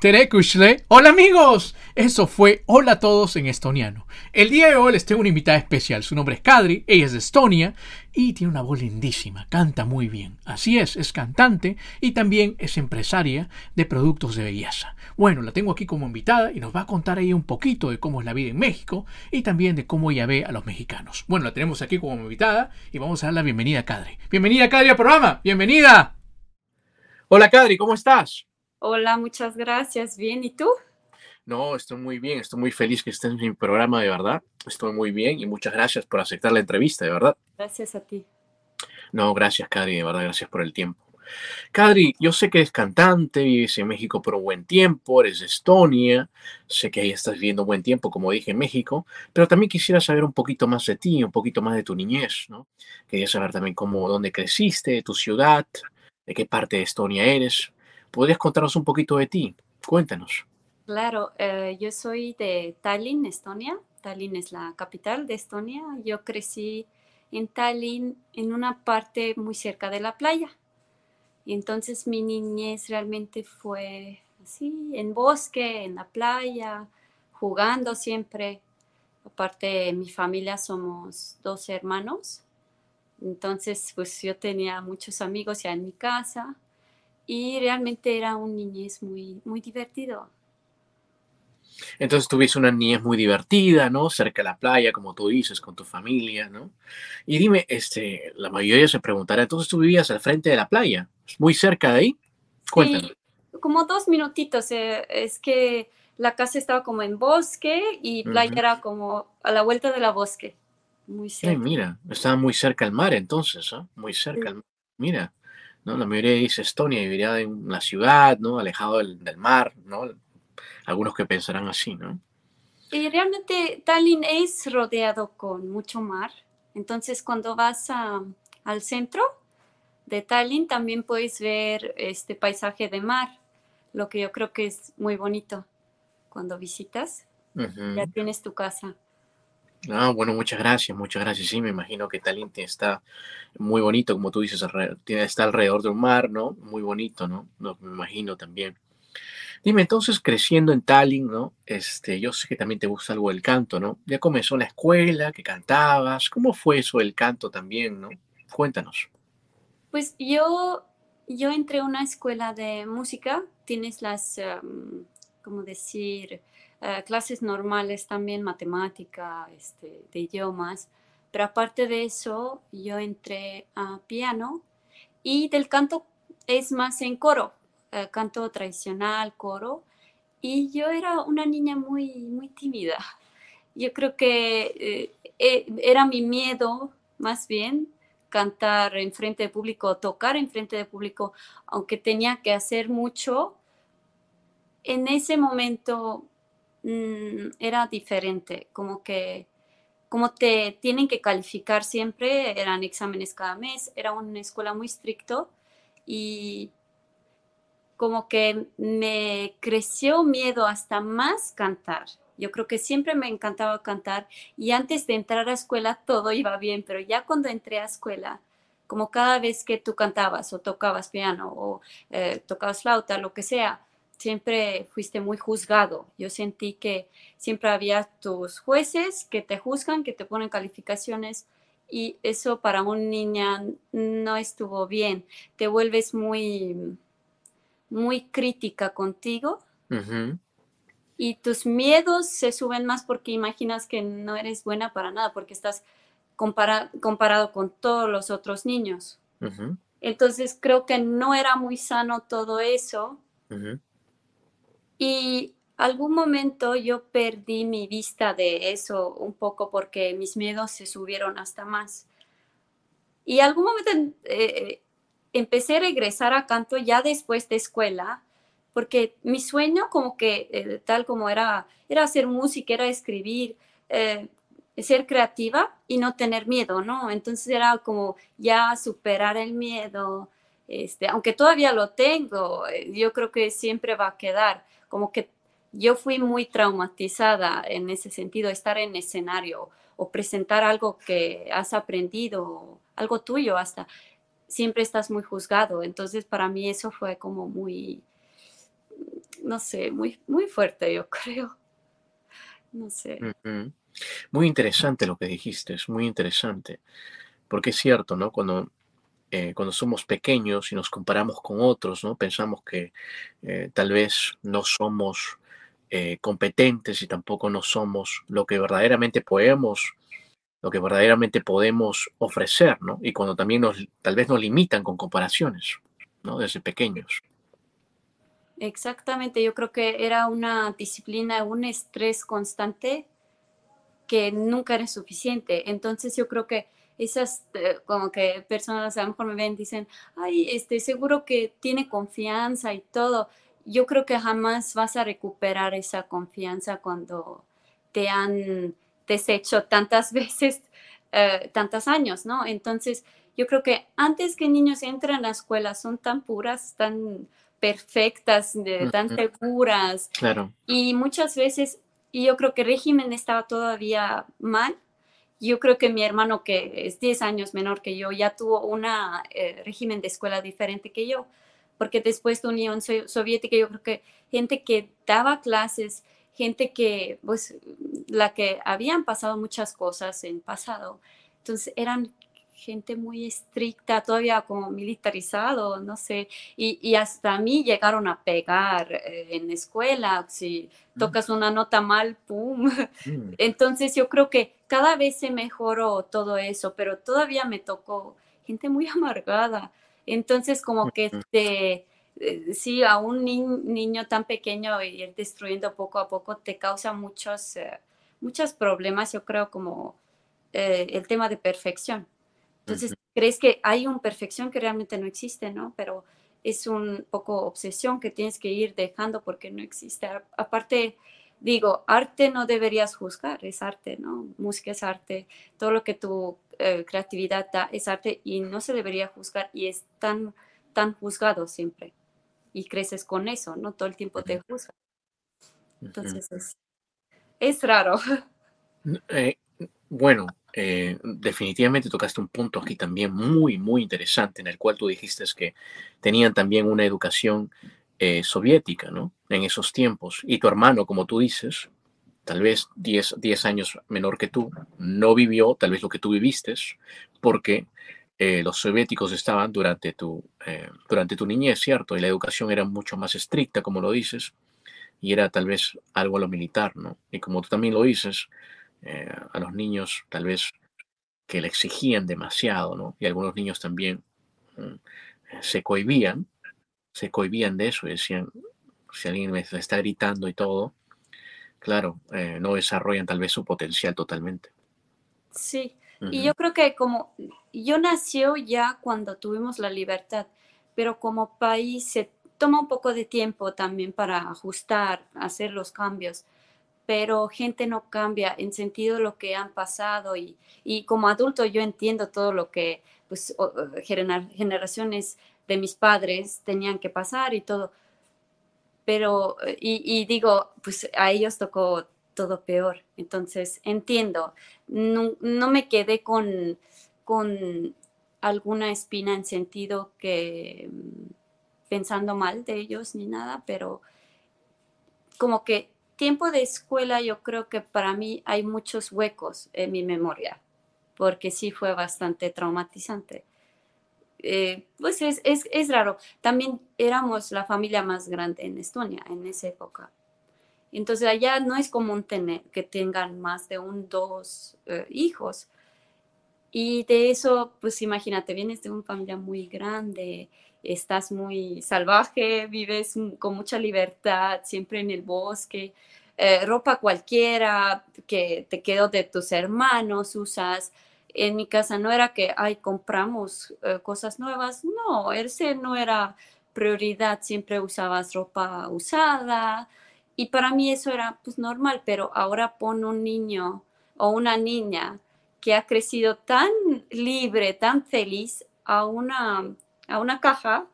Tere Kushle. Hola amigos. Eso fue Hola a todos en estoniano. El día de hoy les tengo una invitada especial. Su nombre es Kadri, ella es de Estonia y tiene una voz lindísima, canta muy bien. Así es, es cantante y también es empresaria de productos de belleza. Bueno, la tengo aquí como invitada y nos va a contar ella un poquito de cómo es la vida en México y también de cómo ella ve a los mexicanos. Bueno, la tenemos aquí como invitada y vamos a dar la bienvenida a Kadri. Bienvenida Kadri al programa. Bienvenida. Hola Kadri, ¿cómo estás? Hola, muchas gracias. Bien, ¿y tú? No, estoy muy bien, estoy muy feliz que estés en mi programa, de verdad. Estoy muy bien y muchas gracias por aceptar la entrevista, de verdad. Gracias a ti. No, gracias, Kadri, de verdad, gracias por el tiempo. Kadri, yo sé que eres cantante, vives en México por un buen tiempo, eres de Estonia, sé que ahí estás viviendo buen tiempo, como dije, en México, pero también quisiera saber un poquito más de ti, un poquito más de tu niñez, ¿no? Quería saber también cómo, dónde creciste, tu ciudad, de qué parte de Estonia eres. ¿Podrías contarnos un poquito de ti? Cuéntanos. Claro, eh, yo soy de Tallinn, Estonia. Tallinn es la capital de Estonia. Yo crecí en Tallinn, en una parte muy cerca de la playa. Entonces mi niñez realmente fue así, en bosque, en la playa, jugando siempre. Aparte, mi familia somos dos hermanos. Entonces, pues yo tenía muchos amigos ya en mi casa y realmente era un niñez muy, muy divertido. Entonces tuviste una niñez muy divertida, ¿no? Cerca de la playa, como tú dices, con tu familia, ¿no? Y dime, este, la mayoría se preguntará, entonces tú vivías al frente de la playa, muy cerca de ahí. Cuéntanos. como dos minutitos, eh, es que la casa estaba como en bosque y playa era como a la vuelta de la bosque, muy cerca. Ay, mira, estaba muy cerca al mar entonces, ¿no? Muy cerca al mar. Mira. ¿No? La mayoría dice Estonia, viviría en la ciudad, ¿no? Alejado del, mar, ¿no? Algunos que pensarán así, ¿no? Y realmente Tallinn es rodeado con mucho mar. Entonces, cuando vas al centro de Tallinn, también puedes ver este paisaje de mar, lo que yo creo que es muy bonito cuando visitas. Ya tienes tu casa. Ah, bueno, muchas gracias, muchas gracias. Sí, me imagino que Tallinn está muy bonito, como tú dices, está alrededor de un mar, ¿no? Muy bonito, ¿no? ¿no? Me imagino también. Dime, entonces, creciendo en Tallinn, ¿no? Este, yo sé que también te gusta algo del canto, ¿no? Ya comenzó la escuela, que cantabas. ¿Cómo fue eso del canto también, no? Cuéntanos. Pues yo, yo entré a una escuela de música. Tienes las, um, ¿cómo decir? Eh, clases normales también, matemática, este, de idiomas, pero aparte de eso, yo entré a piano y del canto es más en coro, eh, canto tradicional, coro, y yo era una niña muy, muy tímida. Yo creo que eh, era mi miedo, más bien, cantar en frente de público, tocar en frente de público, aunque tenía que hacer mucho. En ese momento Mm, era diferente, como que como te tienen que calificar siempre, eran exámenes cada mes, era una escuela muy estricto y como que me creció miedo hasta más cantar. Yo creo que siempre me encantaba cantar y antes de entrar a escuela todo iba bien, pero ya cuando entré a escuela, como cada vez que tú cantabas o tocabas piano o eh, tocabas flauta, lo que sea, siempre fuiste muy juzgado. Yo sentí que siempre había tus jueces que te juzgan, que te ponen calificaciones y eso para una niña no estuvo bien. Te vuelves muy, muy crítica contigo. Y tus miedos se suben más porque imaginas que no eres buena para nada, porque estás comparado con todos los otros niños. Entonces creo que no era muy sano todo eso. Y algún momento yo perdí mi vista de eso un poco porque mis miedos se subieron hasta más. Y algún momento eh, empecé a regresar a canto ya después de escuela, porque mi sueño como que eh, tal como era, era hacer música, era escribir, eh, ser creativa y no tener miedo, ¿no? Entonces era como ya superar el miedo, este, aunque todavía lo tengo, eh, yo creo que siempre va a quedar, como que yo fui muy traumatizada en ese sentido, estar en escenario o presentar algo que has aprendido, algo tuyo hasta, siempre estás muy juzgado, entonces para mí eso fue como muy, no sé, muy, muy fuerte, yo creo. No sé. Muy interesante lo que dijiste, es muy interesante, porque es cierto, ¿no? Cuando, eh, cuando somos pequeños y nos comparamos con otros, ¿no? Pensamos que eh, tal vez no somos eh, competentes y tampoco no somos lo que verdaderamente podemos, lo que verdaderamente podemos ofrecer, ¿no? Y cuando también nos, tal vez nos limitan con comparaciones, ¿no? Desde pequeños. Exactamente, yo creo que era una disciplina, un estrés constante que nunca era suficiente. Entonces yo creo que esas eh, como que personas a lo mejor me ven dicen, ay, este, seguro que tiene confianza y todo. Yo creo que jamás vas a recuperar esa confianza cuando te han deshecho tantas veces, eh, tantos años, ¿no? Entonces yo creo que antes que niños entren a la escuela son tan puras, tan perfectas, tan seguras. Claro. Y muchas veces y yo creo que el régimen estaba todavía mal. Yo creo que mi hermano, que es 10 años menor que yo, ya tuvo un eh, régimen de escuela diferente que yo, porque después de Unión Soviética, yo creo que gente que daba clases, gente que, pues, la que habían pasado muchas cosas en pasado, entonces eran gente muy estricta, todavía como militarizado, no sé, y, hasta a mí llegaron a pegar eh, en escuela, si tocas una nota mal, ¡pum! Mm. Entonces yo creo que cada vez se mejoró todo eso, pero todavía me tocó gente muy amargada. Entonces como que te, eh, sí, a un niño tan pequeño y ir destruyendo poco a poco te causa muchos, eh, muchos problemas, yo creo, como el tema de perfección. Entonces, crees que hay una perfección que realmente no existe, ¿no? Pero es un poco obsesión que tienes que ir dejando porque no existe. Aparte, digo, arte no deberías juzgar, es arte, ¿no? Música es arte, todo lo que tu eh, creatividad da es arte y no se debería juzgar y es tan, tan juzgado siempre. Y creces con eso, ¿no? Todo el tiempo te juzgan. Entonces, es, es raro. Eh, bueno, eh, definitivamente tocaste un punto aquí también muy, muy interesante en el cual tú dijiste que tenían también una educación eh, soviética, ¿no? En esos tiempos. Y tu hermano, como tú dices, tal vez 10, 10 años menor que tú, no vivió tal vez lo que tú viviste, porque eh, los soviéticos estaban durante tu, durante tu niñez, ¿cierto? Y la educación era mucho más estricta, como lo dices, y era tal vez algo a lo militar, ¿no? Y como tú también lo dices, eh, a los niños tal vez que le exigían demasiado, ¿no? Y algunos niños también mm, se cohibían, se cohibían de eso y decían, si alguien me está gritando y todo, claro, eh, no desarrollan tal vez su potencial totalmente. Sí, y yo creo que como yo nació ya cuando tuvimos la libertad, pero como país se toma un poco de tiempo también para ajustar, hacer los cambios pero gente no cambia en sentido de lo que han pasado y, y como adulto yo entiendo todo lo que pues, generaciones de mis padres tenían que pasar y todo, pero y, y, digo, pues a ellos tocó todo peor, entonces entiendo, no, no me quedé con, con alguna espina en sentido que mm, pensando mal de ellos ni nada, pero como que tiempo de escuela yo creo que para mí hay muchos huecos en mi memoria, porque sí fue bastante traumatizante. Eh, pues es, es, es, raro. También éramos la familia más grande en Estonia en esa época. Entonces allá no es común tener, que tengan más de un, dos eh, hijos. Y de eso, pues imagínate, vienes de una familia muy grande, estás muy salvaje, vives con mucha libertad, siempre en el bosque, eh, ropa cualquiera que te quedó de tus hermanos, usas. En mi casa no era que, ay, compramos eh, cosas nuevas, no, ese no era prioridad, siempre usabas ropa usada y para mí eso era pues normal, pero ahora pon un niño o una niña que ha crecido tan libre, tan feliz a una, a una caja,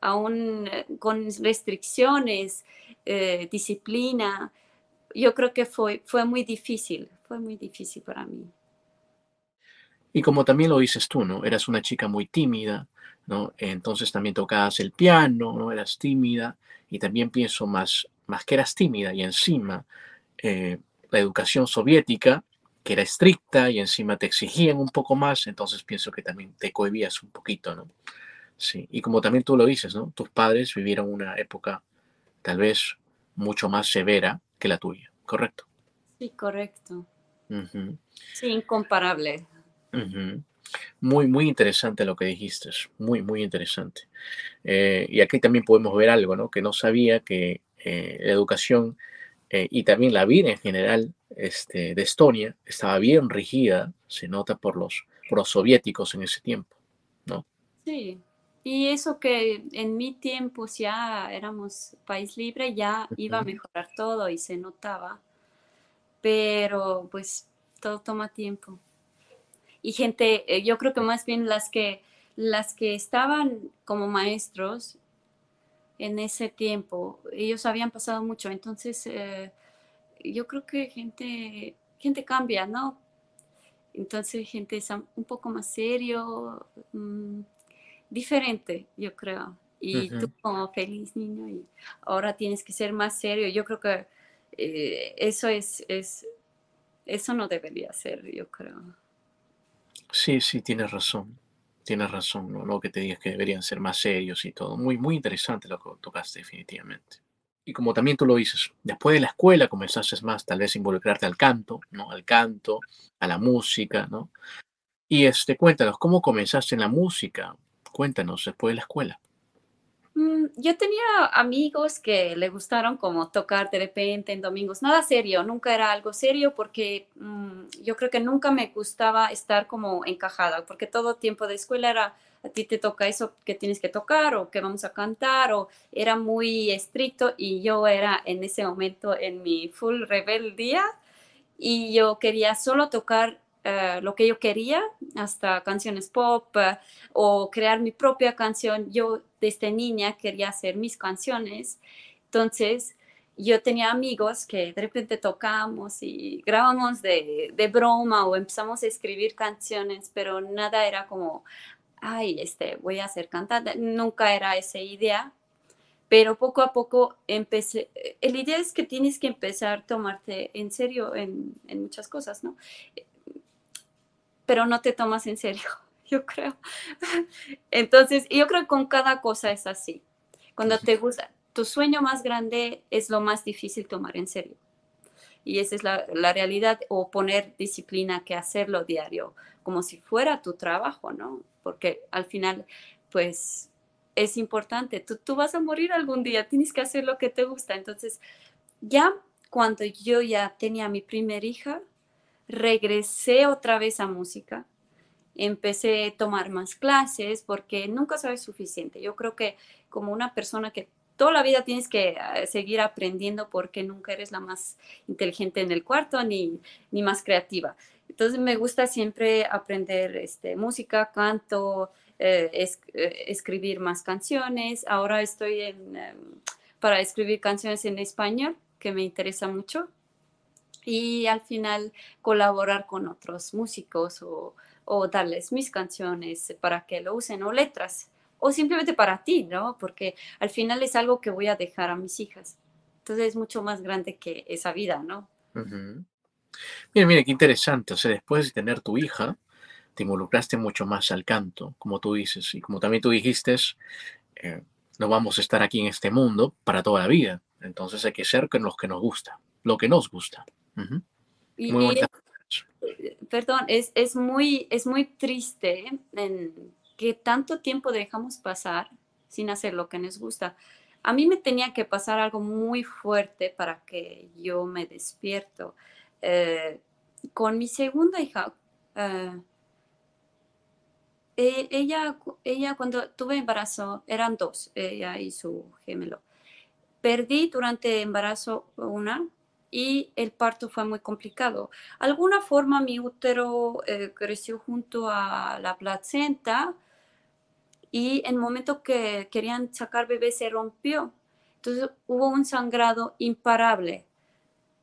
aún con restricciones, eh, disciplina. Yo creo que fue, fue muy difícil, fue muy difícil para mí. Y como también lo dices tú, ¿no? Eras una chica muy tímida, ¿no? Entonces también tocabas el piano, ¿no? Eras tímida y también pienso más, más que eras tímida y encima eh, la educación soviética, que era estricta y encima te exigían un poco más, entonces pienso que también te cohibías un poquito, ¿no? Sí, y como también tú lo dices, ¿no? Tus padres vivieron una época tal vez mucho más severa que la tuya, ¿correcto? Sí, correcto. Sí, incomparable. Muy, muy interesante lo que dijiste, muy, muy interesante. Eh, y aquí también podemos ver algo, ¿no? Que no sabía que eh, la educación eh, y también la vida en general este, de Estonia estaba bien rigida, se nota por los, por soviéticos en ese tiempo, ¿no? Sí, y eso que en mi tiempo ya éramos país libre, ya iba a mejorar todo y se notaba, pero pues todo toma tiempo. Y gente, eh, yo creo que más bien las que, las que estaban como maestros en ese tiempo, ellos habían pasado mucho, entonces eh, yo creo que gente, gente cambia, ¿no? Entonces gente es un poco más serio, mm, diferente, yo creo. Y tú como feliz niño y ahora tienes que ser más serio. Yo creo que eh, eso es, es, eso no debería ser, yo creo. Sí, sí, tienes razón. Tienes razón, ¿no? que te digas que deberían ser más serios y todo. Muy, muy interesante lo que tocaste, definitivamente. Y como también tú lo dices, después de la escuela comenzaste más tal vez involucrarte al canto, ¿no? Al canto, a la música, ¿no? Y este, cuéntanos, ¿cómo comenzaste en la música? Cuéntanos, después de la escuela. Mm, yo tenía amigos que le gustaron como tocar de repente en domingos, nada serio, nunca era algo serio porque mm, yo creo que nunca me gustaba estar como encajada, porque todo tiempo de escuela era a ti te toca eso que tienes que tocar o que vamos a cantar o era muy estricto y yo era en ese momento en mi full rebeldía y yo quería solo tocar eh, lo que yo quería, hasta canciones pop eh, o crear mi propia canción. Yo desde niña quería hacer mis canciones. Entonces, yo tenía amigos que de repente tocamos y grabamos de, de, broma o empezamos a escribir canciones, pero nada era como, ay, este, voy a ser cantante. Nunca era esa idea. Pero poco a poco empecé, eh, la idea es que tienes que empezar a tomarte en serio en, en muchas cosas, ¿no? Pero no te tomas en serio, yo creo. Entonces, yo creo que con cada cosa es así. Cuando te gusta, tu sueño más grande es lo más difícil tomar en serio. Y esa es la, realidad, o poner disciplina que hacerlo diario, como si fuera tu trabajo, ¿no? Porque al final, pues, es importante. Tú, tú vas a morir algún día, tienes que hacer lo que te gusta. Entonces, ya cuando yo ya tenía mi primera hija, regresé otra vez a música, empecé a tomar más clases porque nunca sabes suficiente. Yo creo que como una persona que toda la vida tienes que eh, seguir aprendiendo porque nunca eres la más inteligente en el cuarto ni, ni más creativa. Entonces me gusta siempre aprender este, música, canto, eh, eh, escribir más canciones. Ahora estoy em, para escribir canciones en español, que me interesa mucho y al final colaborar con otros músicos o, darles mis canciones para que lo usen o letras o simplemente para ti, ¿no? Porque al final es algo que voy a dejar a mis hijas. Entonces es mucho más grande que esa vida, ¿no? Mira, mira, qué interesante. O sea, después de tener tu hija, te involucraste mucho más al canto, como tú dices. Y como también tú dijiste, eh, no vamos a estar aquí en este mundo para toda la vida. Entonces hay que ser con los que nos gusta, lo que nos gusta perdón, es, es, muy, es muy triste en que tanto tiempo dejamos pasar sin hacer lo que nos gusta. A mí me tenía que pasar algo muy fuerte para que yo me despierto. Eh, con mi segunda hija, eh, eh, ella, ella cuando tuve embarazo, eran dos, ella y su gemelo. Perdí durante embarazo una y el parto fue muy complicado. Alguna forma mi útero eh, creció junto a la placenta y en el momento que querían sacar bebé se rompió. Entonces hubo un sangrado imparable.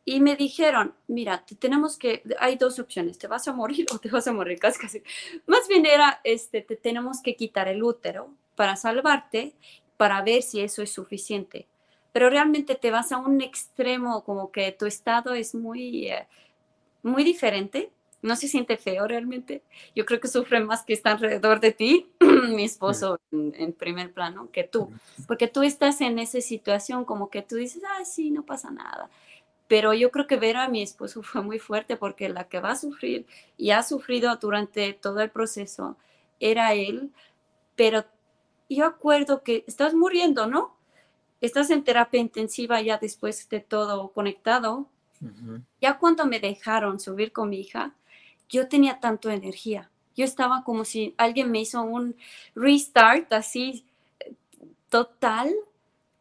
Y me dijeron, mira, tenemos que, hay dos opciones, te vas a morir o te vas a morir, casi, casi. Más bien era, este, te tenemos que quitar el útero para salvarte, para ver si eso es suficiente pero realmente te vas a un extremo como que tu estado es muy, eh, muy diferente. No se siente feo realmente. Yo creo que sufre más que está alrededor de ti, mi esposo en, primer plano, que tú. Porque tú estás en esa situación como que tú dices, ah, sí, no pasa nada. Pero yo creo que ver a mi esposo fue muy fuerte porque la que va a sufrir y ha sufrido durante todo el proceso era él. Pero yo acuerdo que estás muriendo, ¿no? Estás en terapia intensiva ya después de todo conectado. Ya cuando me dejaron subir con mi hija, yo tenía tanto energía. Yo estaba como si alguien me hizo un restart así total.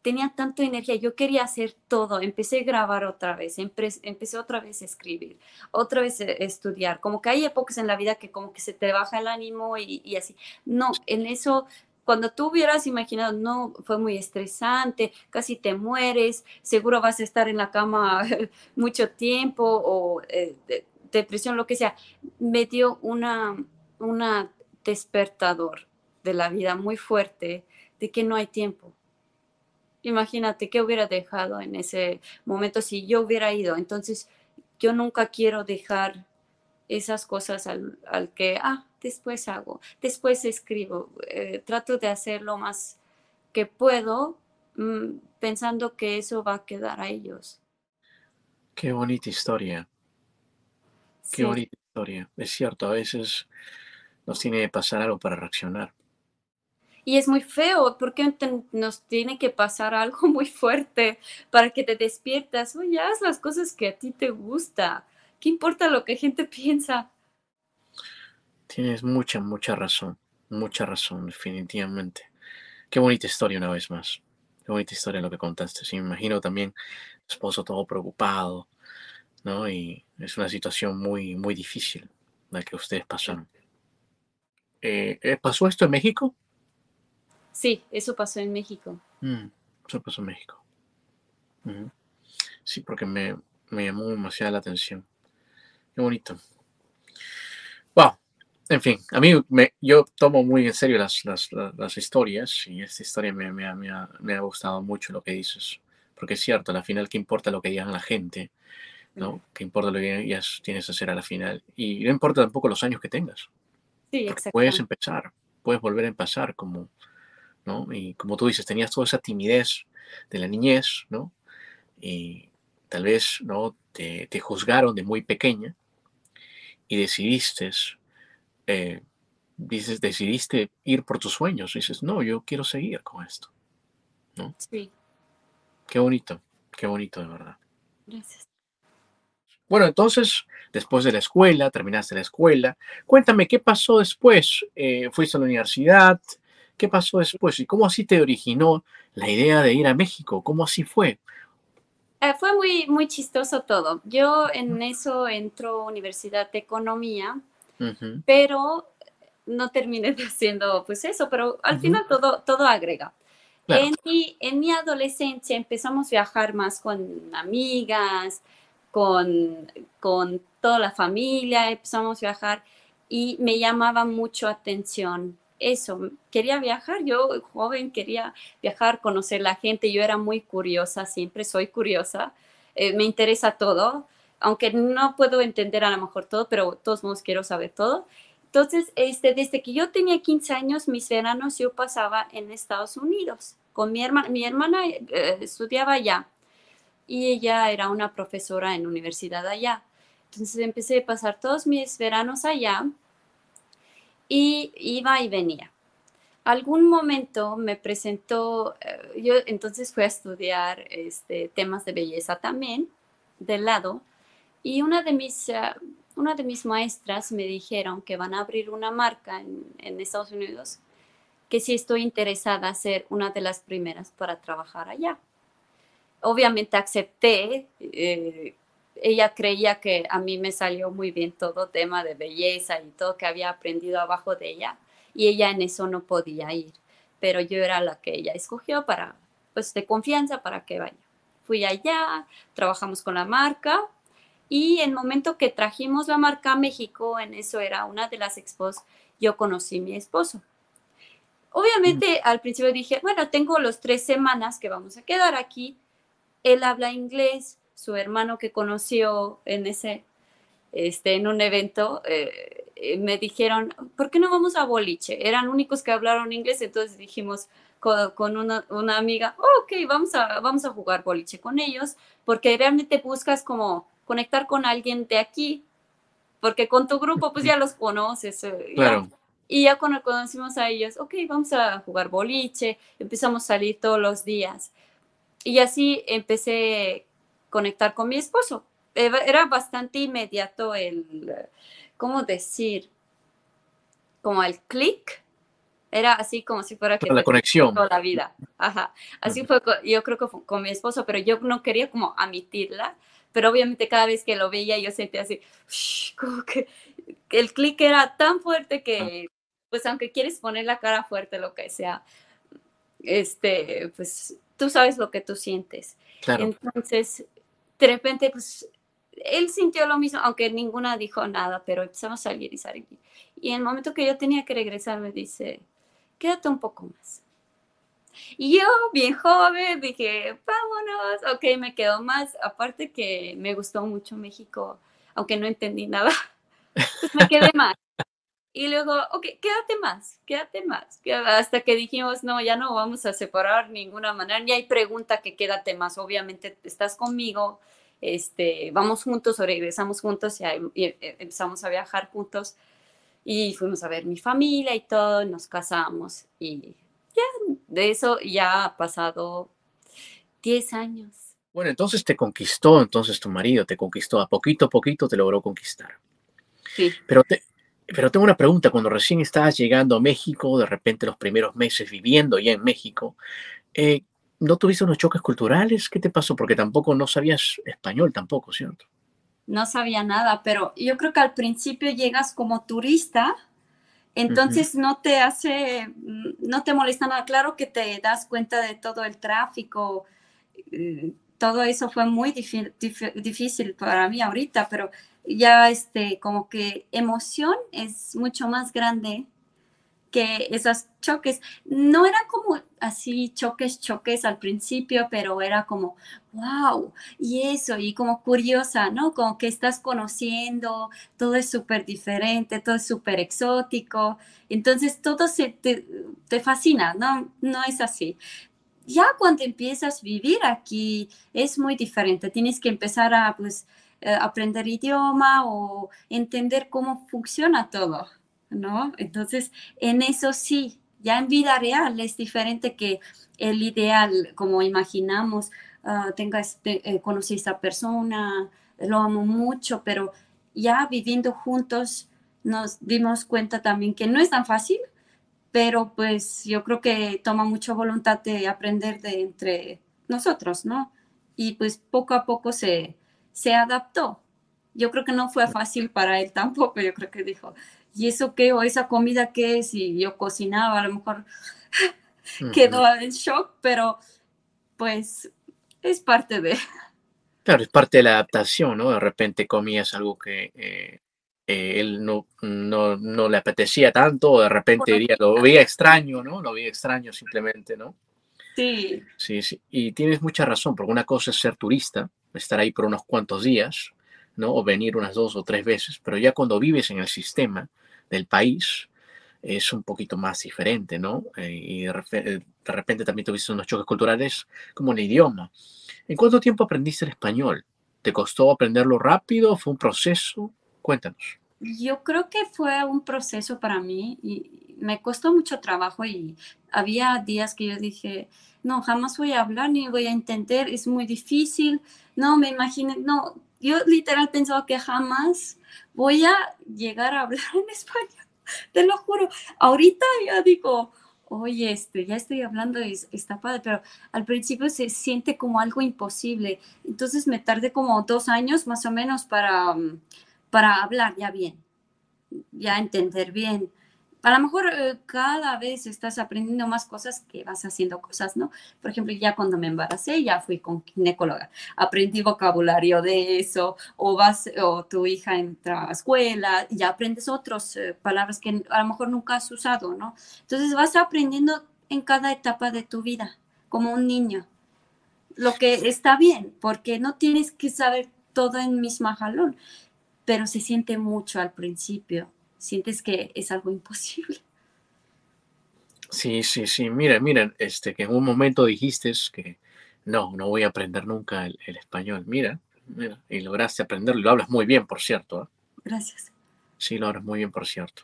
Tenía tanta energía, yo quería hacer todo. Empecé a grabar otra vez, empecé otra vez a escribir, otra vez a estudiar. Como que hay épocas en la vida que como que se te baja el ánimo y, y así. No, en eso cuando tú hubieras imaginado, no, fue muy estresante, casi te mueres, seguro vas a estar en la cama mucho tiempo o eh, depresión, lo que sea, me dio una, una despertador de la vida muy fuerte de que no hay tiempo. Imagínate qué hubiera dejado en ese momento si yo hubiera ido. Entonces, yo nunca quiero dejar esas cosas al, al que, ah, después hago, después escribo, eh, trato de hacer lo más que puedo mm, pensando que eso va a quedar a ellos. Qué bonita historia. Qué bonita historia. Es cierto, a veces nos tiene que pasar algo para reaccionar. Y es muy feo porque nos tiene que pasar algo muy fuerte para que te despiertas. Oye, haz las cosas que a ti te gusta. ¿Qué importa lo que gente piensa? Tienes mucha, mucha razón. Mucha razón, definitivamente. Qué bonita historia una vez más. Qué bonita historia lo que contaste. Sí, me imagino también esposo todo preocupado, ¿no? Y es una situación muy, muy difícil la que ustedes pasaron. Eh, eh, ¿Pasó esto en México? Sí, eso pasó en México. Mm, eso pasó en México. Sí, porque me, me llamó demasiado la atención. Qué bonito. Wow, en fin, a mí me, yo tomo muy en serio las, las, las historias y esta historia me, me, me, ha, me, ha, gustado mucho lo que dices, porque es cierto, al final, ¿qué importa lo que digan la gente? ¿no? ¿Qué importa lo que ya tienes que hacer a la final? Y no importa tampoco los años que tengas. Sí, exacto. Puedes empezar, puedes volver a empezar como, ¿no? Y como tú dices, tenías toda esa timidez de la niñez, ¿no? Y tal vez, ¿no? Te, te juzgaron de muy pequeña y decidiste eh, dices, decidiste ir por tus sueños, dices, no, yo quiero seguir con esto. ¿No? Sí. Qué bonito, qué bonito de verdad. Gracias. Bueno, entonces, después de la escuela, terminaste la escuela, cuéntame qué pasó después. Eh, ¿Fuiste a la universidad? ¿Qué pasó después? ¿Y cómo así te originó la idea de ir a México? ¿Cómo así fue? Eh, fue muy, muy chistoso todo. Yo en eso entro a Universidad de Economía pero no terminé haciendo pues eso, pero al final todo, todo agrega. En, mi, en mi adolescencia empezamos a viajar más con amigas, con, con toda la familia, empezamos a viajar y me llamaba mucho atención eso, quería viajar, yo joven quería viajar, conocer la gente, yo era muy curiosa, siempre soy curiosa, eh, me interesa todo, aunque no puedo entender a lo mejor todo, pero todos modos quiero saber todo. Entonces, este, desde que yo tenía 15 años, mis veranos yo pasaba en Estados Unidos con mi hermana. Mi hermana eh, estudiaba allá y ella era una profesora en universidad allá. Entonces empecé a pasar todos mis veranos allá y iba y venía. Algún momento me presentó, eh, yo entonces fui a estudiar este, temas de belleza también, del lado, y una de mis, uh, una de mis maestras me dijeron que van a abrir una marca en, en Estados Unidos, que si estoy interesada a ser una de las primeras para trabajar allá. Obviamente acepté, eh, ella creía que a mí me salió muy bien todo tema de belleza y todo que había aprendido abajo de ella y ella en eso no podía ir, pero yo era la que ella escogió para, pues de confianza para que vaya. Fui allá, trabajamos con la marca y el momento que trajimos la marca a México, en eso era una de las expos, yo conocí a mi esposo. Obviamente al principio dije, bueno, tengo los tres semanas que vamos a quedar aquí. Él habla inglés, su hermano que conoció en ese, este, en un evento, eh, me dijeron, ¿por qué no vamos a boliche? Eran únicos que hablaron inglés, entonces dijimos con, una, una, amiga, oh, ok, vamos a, vamos a jugar boliche con ellos, porque realmente buscas como conectar con alguien de aquí, porque con tu grupo pues ya los conoces. Eh, claro. Y ya cuando conocimos a ellos, ok, vamos a jugar boliche, empezamos a salir todos los días. Y así empecé conectar con mi esposo. Era bastante inmediato el, ¿cómo decir? Como el clic. Era así como si fuera que... La conexión. Toda la vida. Ajá. Así fue, yo creo que fue con mi esposo, pero yo no quería como admitirla. Pero obviamente cada vez que lo veía yo sentía así, como que el clic era tan fuerte que, pues aunque quieres poner la cara fuerte, lo que sea, este, pues tú sabes lo que tú sientes. Entonces, de repente, pues, él sintió lo mismo, aunque ninguna dijo nada, pero empezamos a salir y salir. Y en el momento que yo tenía que regresar, me dice, quédate un poco más. Y yo, bien joven, dije, vámonos, ok, me quedo más. Aparte que me gustó mucho México, aunque no entendí nada, pues me quedé más. Y luego, ok, quédate más, quédate más. Hasta que dijimos, no, ya no vamos a separar ninguna manera. Ni hay pregunta que quédate más. Obviamente estás conmigo, este, vamos juntos o regresamos juntos y, y empezamos a viajar juntos. Y fuimos a ver mi familia y todo, nos casamos. Y ya, de eso ya ha pasado 10 años. Bueno, entonces te conquistó, entonces tu marido te conquistó, a poquito a poquito te logró conquistar. Sí. Pero te, pero tengo una pregunta, cuando recién estabas llegando a México, de repente los primeros meses viviendo ya en México, eh, ¿no tuviste unos choques culturales? ¿Qué te pasó? Porque tampoco no sabías español tampoco, ¿cierto? No sabía nada, pero yo creo que al principio llegas como turista, entonces no te hace, no te molesta nada. Claro que te das cuenta de todo el tráfico, eh, todo eso fue muy difícil para mí ahorita, pero ya este, como que emoción es mucho más grande que esos choques. No eran como así choques, choques al principio, pero era como, wow, y eso, y como curiosa, ¿no? Como que estás conociendo, todo es súper diferente, todo es súper exótico. Entonces todo se te, te, fascina, ¿no? No es así. Ya cuando empiezas a vivir aquí es muy diferente, tienes que empezar a, pues, eh, aprender idioma o entender cómo funciona todo, ¿no? Entonces, en eso sí, ya en vida real es diferente que el ideal, como imaginamos, uh, tenga este, eh, conocí a esta persona, lo amo mucho, pero ya viviendo juntos nos dimos cuenta también que no es tan fácil, pero pues yo creo que toma mucha voluntad de aprender de entre nosotros, ¿no? Y pues poco a poco se, se adaptó. Yo creo que no fue fácil para él tampoco. Yo creo que dijo, ¿y eso qué? ¿O esa comida qué es? Y yo cocinaba, a lo mejor quedó en shock, pero pues es parte de... Claro, es parte de la adaptación, ¿no? De repente comías algo que eh, eh, él no, no, no, le apetecía tanto, o de repente diría, lo veía extraño, ¿no? Lo veía extraño simplemente, ¿no? Sí. Sí, sí. Y tienes mucha razón, porque una cosa es ser turista, estar ahí por unos cuantos días, ¿no? O venir unas dos o tres veces, pero ya cuando vives en el sistema del país es un poquito más diferente, ¿no? Eh, y de, de, repente también tuviste unos choques culturales como el idioma. ¿En cuánto tiempo aprendiste el español? ¿Te costó aprenderlo rápido? ¿Fue un proceso? Cuéntanos. Yo creo que fue un proceso para mí y me costó mucho trabajo y había días que yo dije, no, jamás voy a hablar ni voy a entender, es muy difícil, no, me imaginé, no, yo literal pensaba que jamás voy a llegar a hablar en español, te lo juro. Ahorita ya digo, oye, este, ya estoy hablando, y está padre, pero al principio se siente como algo imposible. Entonces me tardé como dos años más o menos para, para hablar ya bien, ya entender bien a lo mejor eh, cada vez estás aprendiendo más cosas que vas haciendo cosas, ¿no? Por ejemplo, ya cuando me embaracé, ya fui con ginecóloga, aprendí vocabulario de eso, o vas, o tu hija entra a escuela, ya aprendes otras eh, palabras que a lo mejor nunca has usado, ¿no? Entonces vas aprendiendo en cada etapa de tu vida, como un niño. Lo que está bien, porque no tienes que saber todo en mismo jalón, pero se siente mucho al principio sientes que es algo imposible. Sí, sí, sí. Mira, mira, este, que en un momento dijiste que no, no voy a aprender nunca el, español. Mira, mira, y lograste aprenderlo. Lo hablas muy bien, por cierto. ¿eh? Gracias. Sí, lo hablas muy bien, por cierto.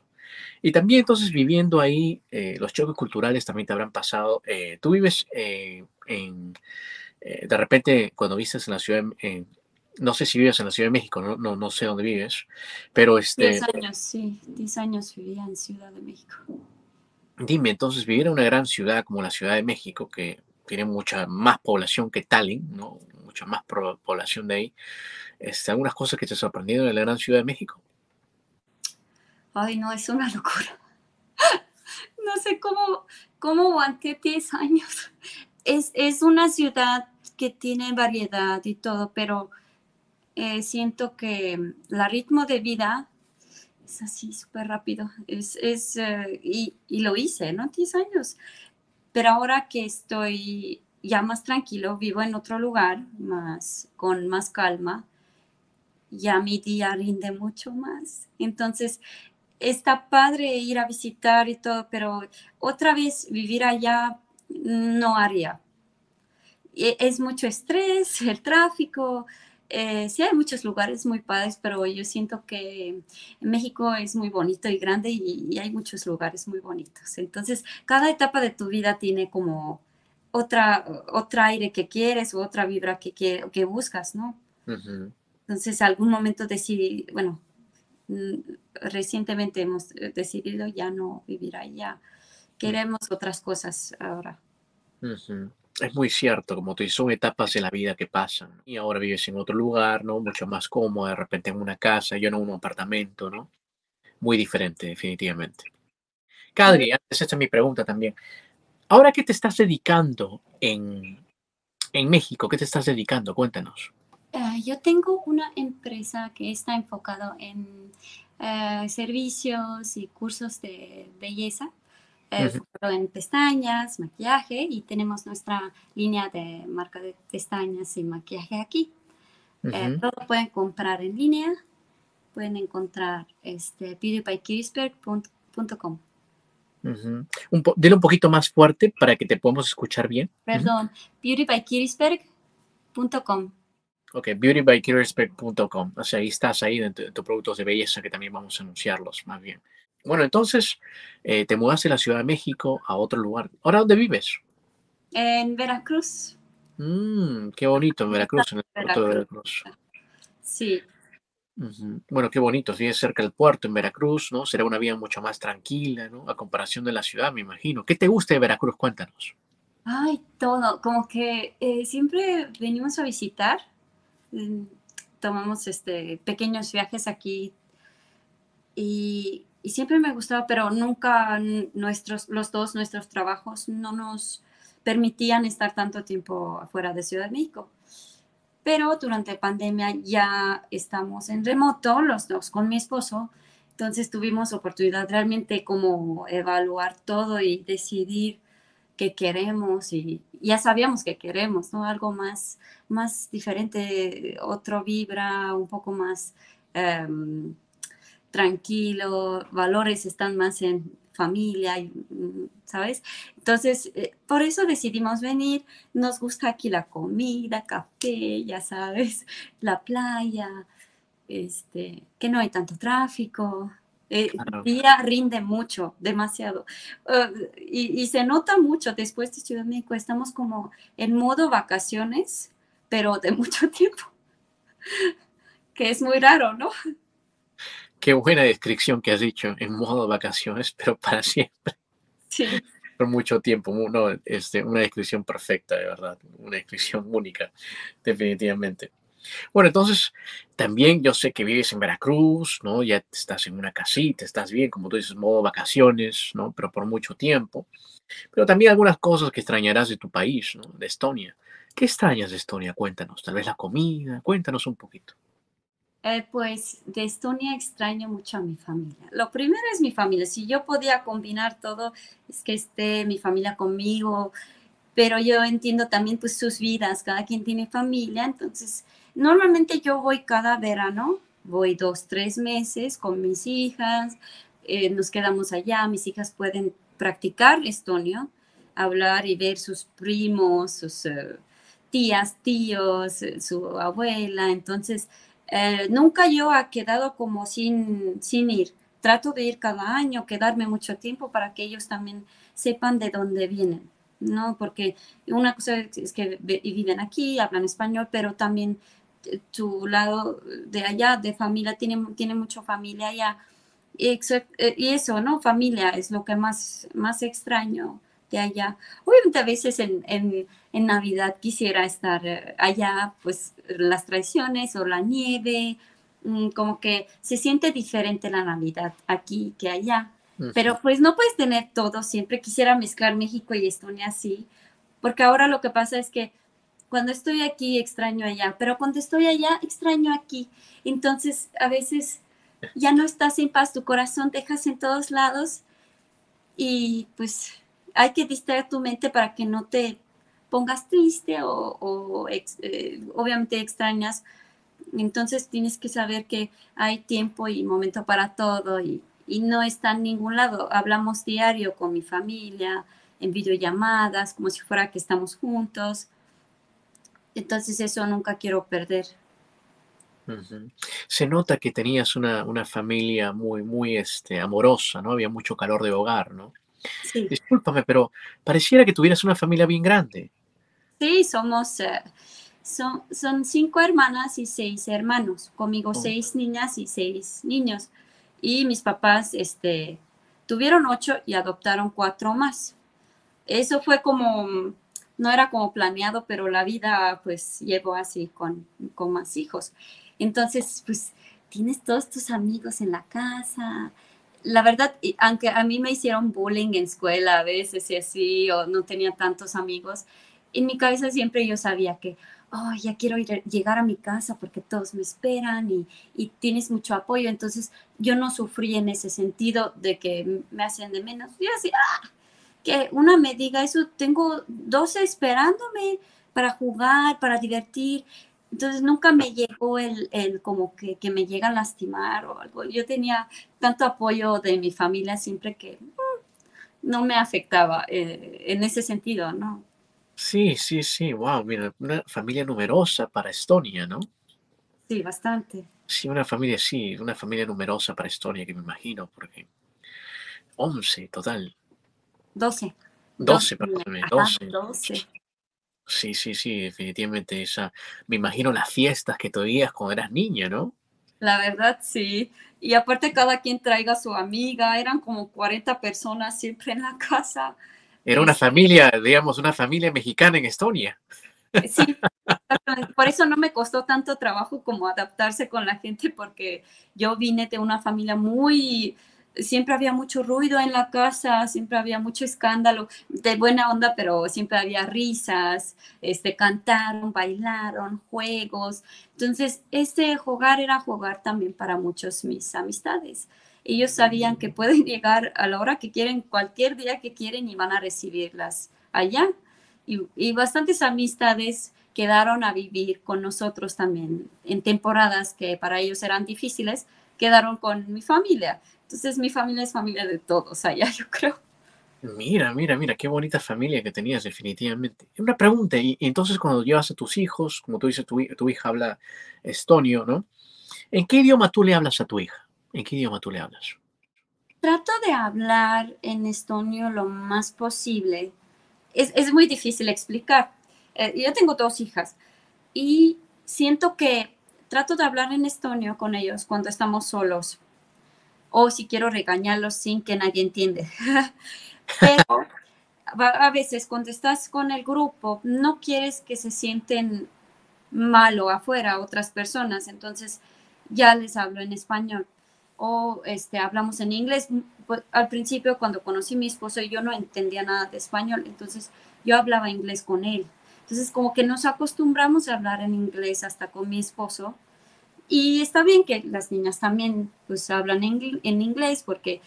Y también entonces viviendo ahí, eh, los choques culturales también te habrán pasado. Eh, tú vives en, de repente, cuando vistes en la ciudad, en, no sé si vives en la Ciudad de México, no, no, no sé dónde vives, pero este... Diez años, sí, diez años vivía en Ciudad de México. Dime, entonces vivir en una gran ciudad como la Ciudad de México, que tiene mucha más población que Tallinn, ¿no? Mucha más población de ahí, este, ¿algunas cosas que te sorprendieron en la gran Ciudad de México? Ay, no, es una locura. no sé cómo, cómo aguanté 10 años. Es, es una ciudad que tiene variedad y todo, pero eh, siento que el ritmo de vida es así súper rápido. Es, es eh, y, y, lo hice, ¿no? 10 años. Pero ahora que estoy ya más tranquilo, vivo en otro lugar, más, con más calma, ya mi día rinde mucho más. Entonces, está padre ir a visitar y todo, pero otra vez vivir allá no haría. E, es mucho estrés, el tráfico, eh, sí hay muchos lugares muy padres, pero yo siento que México es muy bonito y grande y, hay muchos lugares muy bonitos. Entonces, cada etapa de tu vida tiene como otra, otra aire que quieres o otra vibra que, que, buscas, ¿no? Entonces, algún momento decidí, bueno, mm, recientemente hemos decidido ya no vivir allá. Queremos otras cosas ahora. Es muy cierto, como tú dices, son etapas de la vida que pasan. Y ahora vives en otro lugar, ¿no? Mucho más cómodo, de repente en una casa, yo en un apartamento, ¿no? Muy diferente, definitivamente. Cadri, antes esta es mi pregunta también. Ahora, ¿qué te estás dedicando en, en México? ¿Qué te estás dedicando? Cuéntanos. Ah, yo tengo una empresa que está enfocado en eh, servicios y cursos de belleza en pestañas, maquillaje y tenemos nuestra línea de marca de pestañas y maquillaje aquí. Eh, todo pueden comprar en línea, pueden encontrar este, beautybykirisberg.com. dile un poquito más fuerte para que te podamos escuchar bien. Perdón, beautybykirisberg.com. Ok, beautybykirisberg.com. O sea, ahí estás ahí de tus productos de belleza que también vamos a anunciarlos más bien. Bueno, entonces eh, te mudaste de la Ciudad de México a otro lugar. ¿Ahora dónde vives? En Veracruz. Mm, qué bonito, en Veracruz, en el puerto de Veracruz. Sí. Bueno, qué bonito, vives cerca del puerto en Veracruz, ¿no? Será una vida mucho más tranquila, ¿no? A comparación de la ciudad, me imagino. ¿Qué te gusta de Veracruz? Cuéntanos. Ay, todo, como que eh, siempre venimos a visitar, mm, tomamos este, pequeños viajes aquí y y siempre me gustaba, pero nunca nuestros, los dos, nuestros trabajos no nos permitían estar tanto tiempo afuera de Ciudad de México. Pero durante la pandemia ya estamos en remoto, los dos con mi esposo, entonces tuvimos oportunidad realmente como evaluar todo y decidir qué queremos y ya sabíamos que queremos, ¿no? Algo más, más diferente, otro vibra, un poco más... Em, tranquilo, valores están más en familia, ¿sabes? Entonces, eh, por eso decidimos venir. Nos gusta aquí la comida, café, ya sabes, la playa, este, que no hay tanto tráfico. El día rinde mucho, demasiado. Uh, y, y, se nota mucho después de Ciudad de México. Estamos como en modo vacaciones, pero de mucho tiempo. que es muy raro, ¿no? Qué buena descripción que has dicho, en modo vacaciones, pero para siempre. Sí. Por mucho tiempo, no, este, una descripción perfecta, de verdad, una descripción única, definitivamente. Bueno, entonces también yo sé que vives en Veracruz, ¿no? Ya estás en una casita, estás bien, como tú dices, modo vacaciones, ¿no? Pero por mucho tiempo. Pero también algunas cosas que extrañarás de tu país, ¿no? De Estonia. ¿Qué extrañas de Estonia? Cuéntanos, tal vez la comida, cuéntanos un poquito. Eh, pues de Estonia extraño mucho a mi familia. Lo primero es mi familia. Si yo podía combinar todo, es que esté mi familia conmigo, pero yo entiendo también pues sus vidas, cada quien tiene familia, entonces normalmente yo voy cada verano, voy dos, tres meses con mis hijas, eh, nos quedamos allá, mis hijas pueden practicar estonio, hablar y ver sus primos, sus eh, tías, tíos, su abuela, entonces nunca yo ha quedado como sin, sin ir. Trato de ir cada año, quedarme mucho tiempo para que ellos también sepan de dónde vienen. ¿no? Porque una cosa es que viven aquí, hablan español, pero también tu lado de allá, de familia, tiene, tiene mucha familia allá. Y eso, ¿no? Familia es lo que más, más extraño de allá. Obviamente a veces en, en, en Navidad quisiera estar eh, allá, pues las tradiciones o la nieve, mm, como que se siente diferente la Navidad aquí que allá. Pero pues no puedes tener todo siempre. Quisiera mezclar México y Estonia así, porque ahora lo que pasa es que cuando estoy aquí extraño allá, pero cuando estoy allá extraño aquí. Entonces a veces ya no estás en paz, tu corazón dejas en todos lados y pues hay que distraer tu mente para que no te pongas triste o, eh, obviamente extrañas. Entonces tienes que saber que hay tiempo y momento para todo y no está en ningún lado. Hablamos diario con mi familia, en videollamadas, como si fuera que estamos juntos. Entonces eso nunca quiero perder. Se nota que tenías una, familia muy, muy este, amorosa, ¿no? Había mucho calor de hogar, ¿no? Sí. Discúlpame, pero pareciera que tuvieras una familia bien grande. Sí, somos, eh, son, son cinco hermanas y seis hermanos. Conmigo oh. seis niñas y seis niños y mis papás este, tuvieron ocho y adoptaron cuatro más. Eso fue como, no era como planeado, pero la vida pues llevó así con, con más hijos. Entonces, pues tienes todos tus amigos en la casa. La verdad, aunque a mí me hicieron bullying en escuela a veces y así, o no tenía tantos amigos, en mi cabeza siempre yo sabía que, oh, ya quiero ir, llegar a mi casa porque todos me esperan y, y, tienes mucho apoyo. Entonces yo no sufrí en ese sentido de que me hacen de menos. Yo así, ah, que una me diga eso, tengo 12 esperándome para jugar, para divertir. Entonces nunca me llegó el, el como que, que, me llega a lastimar o algo. Yo tenía tanto apoyo de mi familia siempre que mm, no me afectaba eh, en ese sentido, ¿no? Sí, sí, sí, wow, mira, una familia numerosa para Estonia, ¿no? Sí, bastante. Sí, una familia, sí, una familia numerosa para Estonia, que me imagino, porque 11 total. 12. 12, perdóname, 12. 12. Sí, sí, sí, definitivamente esa. Me imagino las fiestas que todavía cuando eras niña, ¿no? La verdad, sí. Y aparte cada quien traiga a su amiga, eran como 40 personas siempre en la casa. Era una familia, digamos, una familia mexicana en Estonia. Sí, por eso no me costó tanto trabajo como adaptarse con la gente, porque yo vine de una familia muy, siempre había mucho ruido en la casa, siempre había mucho escándalo, de buena onda, pero siempre había risas, este, cantaron, bailaron, juegos. Entonces, ese jugar era jugar también para muchos mis amistades ellos sabían que pueden llegar a la hora que quieren, cualquier día que quieren y van a recibirlas allá. Y, bastantes amistades quedaron a vivir con nosotros también en temporadas que para ellos eran difíciles, quedaron con mi familia. Entonces mi familia es familia de todos allá, yo creo. Mira, mira, mira, qué bonita familia que tenías definitivamente. Una pregunta, y, entonces cuando llevas a tus hijos, como tú dices, tu, tu hija habla estonio, ¿no? ¿En qué idioma tú le hablas a tu hija? ¿En qué idioma tú le hablas? Trato de hablar en estonio lo más posible. Es, muy difícil explicar. Eh, yo tengo dos hijas y siento que trato de hablar en estonio con ellos cuando estamos solos o si quiero regañarlos sin que nadie entiende. Pero a veces cuando estás con el grupo no quieres que se sienten malo afuera otras personas, entonces ya les hablo en español o este, hablamos en inglés. Pues, al principio cuando conocí a mi esposo yo no entendía nada de español, entonces yo hablaba inglés con él. Entonces como que nos acostumbramos a hablar en inglés hasta con mi esposo. Y está bien que las niñas también pues hablan en, inglés porque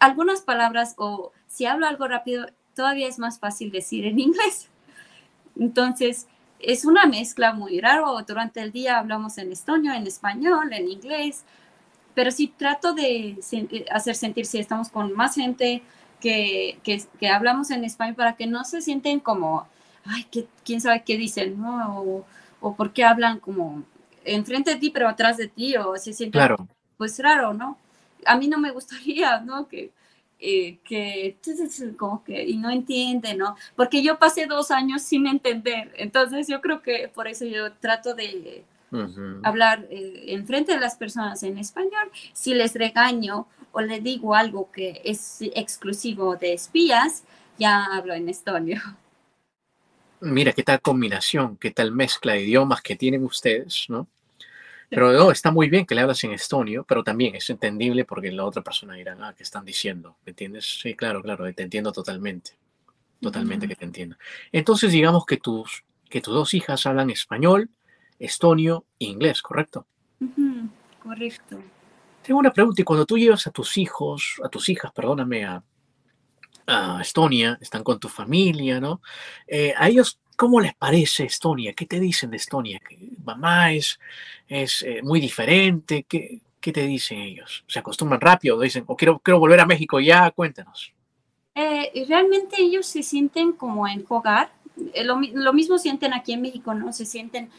algunas palabras o si hablo algo rápido todavía es más fácil decir en inglés. Entonces, es una mezcla muy raro. Durante el día hablamos en estonio, en español, en inglés, pero sí trato de hacer sentir si estamos con más gente que, que, que, hablamos en español para que no se sienten como, ay, que, quién sabe qué dicen, ¿no? O, o por qué hablan como enfrente de ti, pero atrás de ti, o se sienten, claro. pues raro, ¿no? A mí no me gustaría, ¿no? Que, eh, que como que y no entiende, ¿no? Porque yo pasé dos años sin entender, entonces yo creo que por eso yo trato de hablar eh, en frente de las personas en español. Si les regaño o les digo algo que es exclusivo de espías, ya hablo en estonio. Mira qué tal combinación, qué tal mezcla de idiomas que tienen ustedes, ¿no? Pero no, está muy bien que le hablas en estonio, pero también es entendible porque la otra persona dirá, ah, ¿qué están diciendo? ¿Me entiendes? Sí, claro, claro, te entiendo totalmente. Totalmente que te entiendo. Entonces, digamos que tus, que tus dos hijas hablan español, estonio e inglés, ¿correcto? Correcto. Tengo una pregunta, y cuando tú llevas a tus hijos, a tus hijas, perdóname, a, a Estonia, están con tu familia, ¿no? Eh, a ellos ¿Cómo les parece Estonia? ¿Qué te dicen de Estonia? mamá es, es eh, muy diferente. ¿Qué, ¿Qué, te dicen ellos? ¿Se acostumbran rápido? ¿Dicen, o quiero, quiero volver a México ya? Cuéntanos. Eh, realmente ellos se sienten como en hogar. Eh, lo, lo, mismo sienten aquí en México, ¿no? Se sienten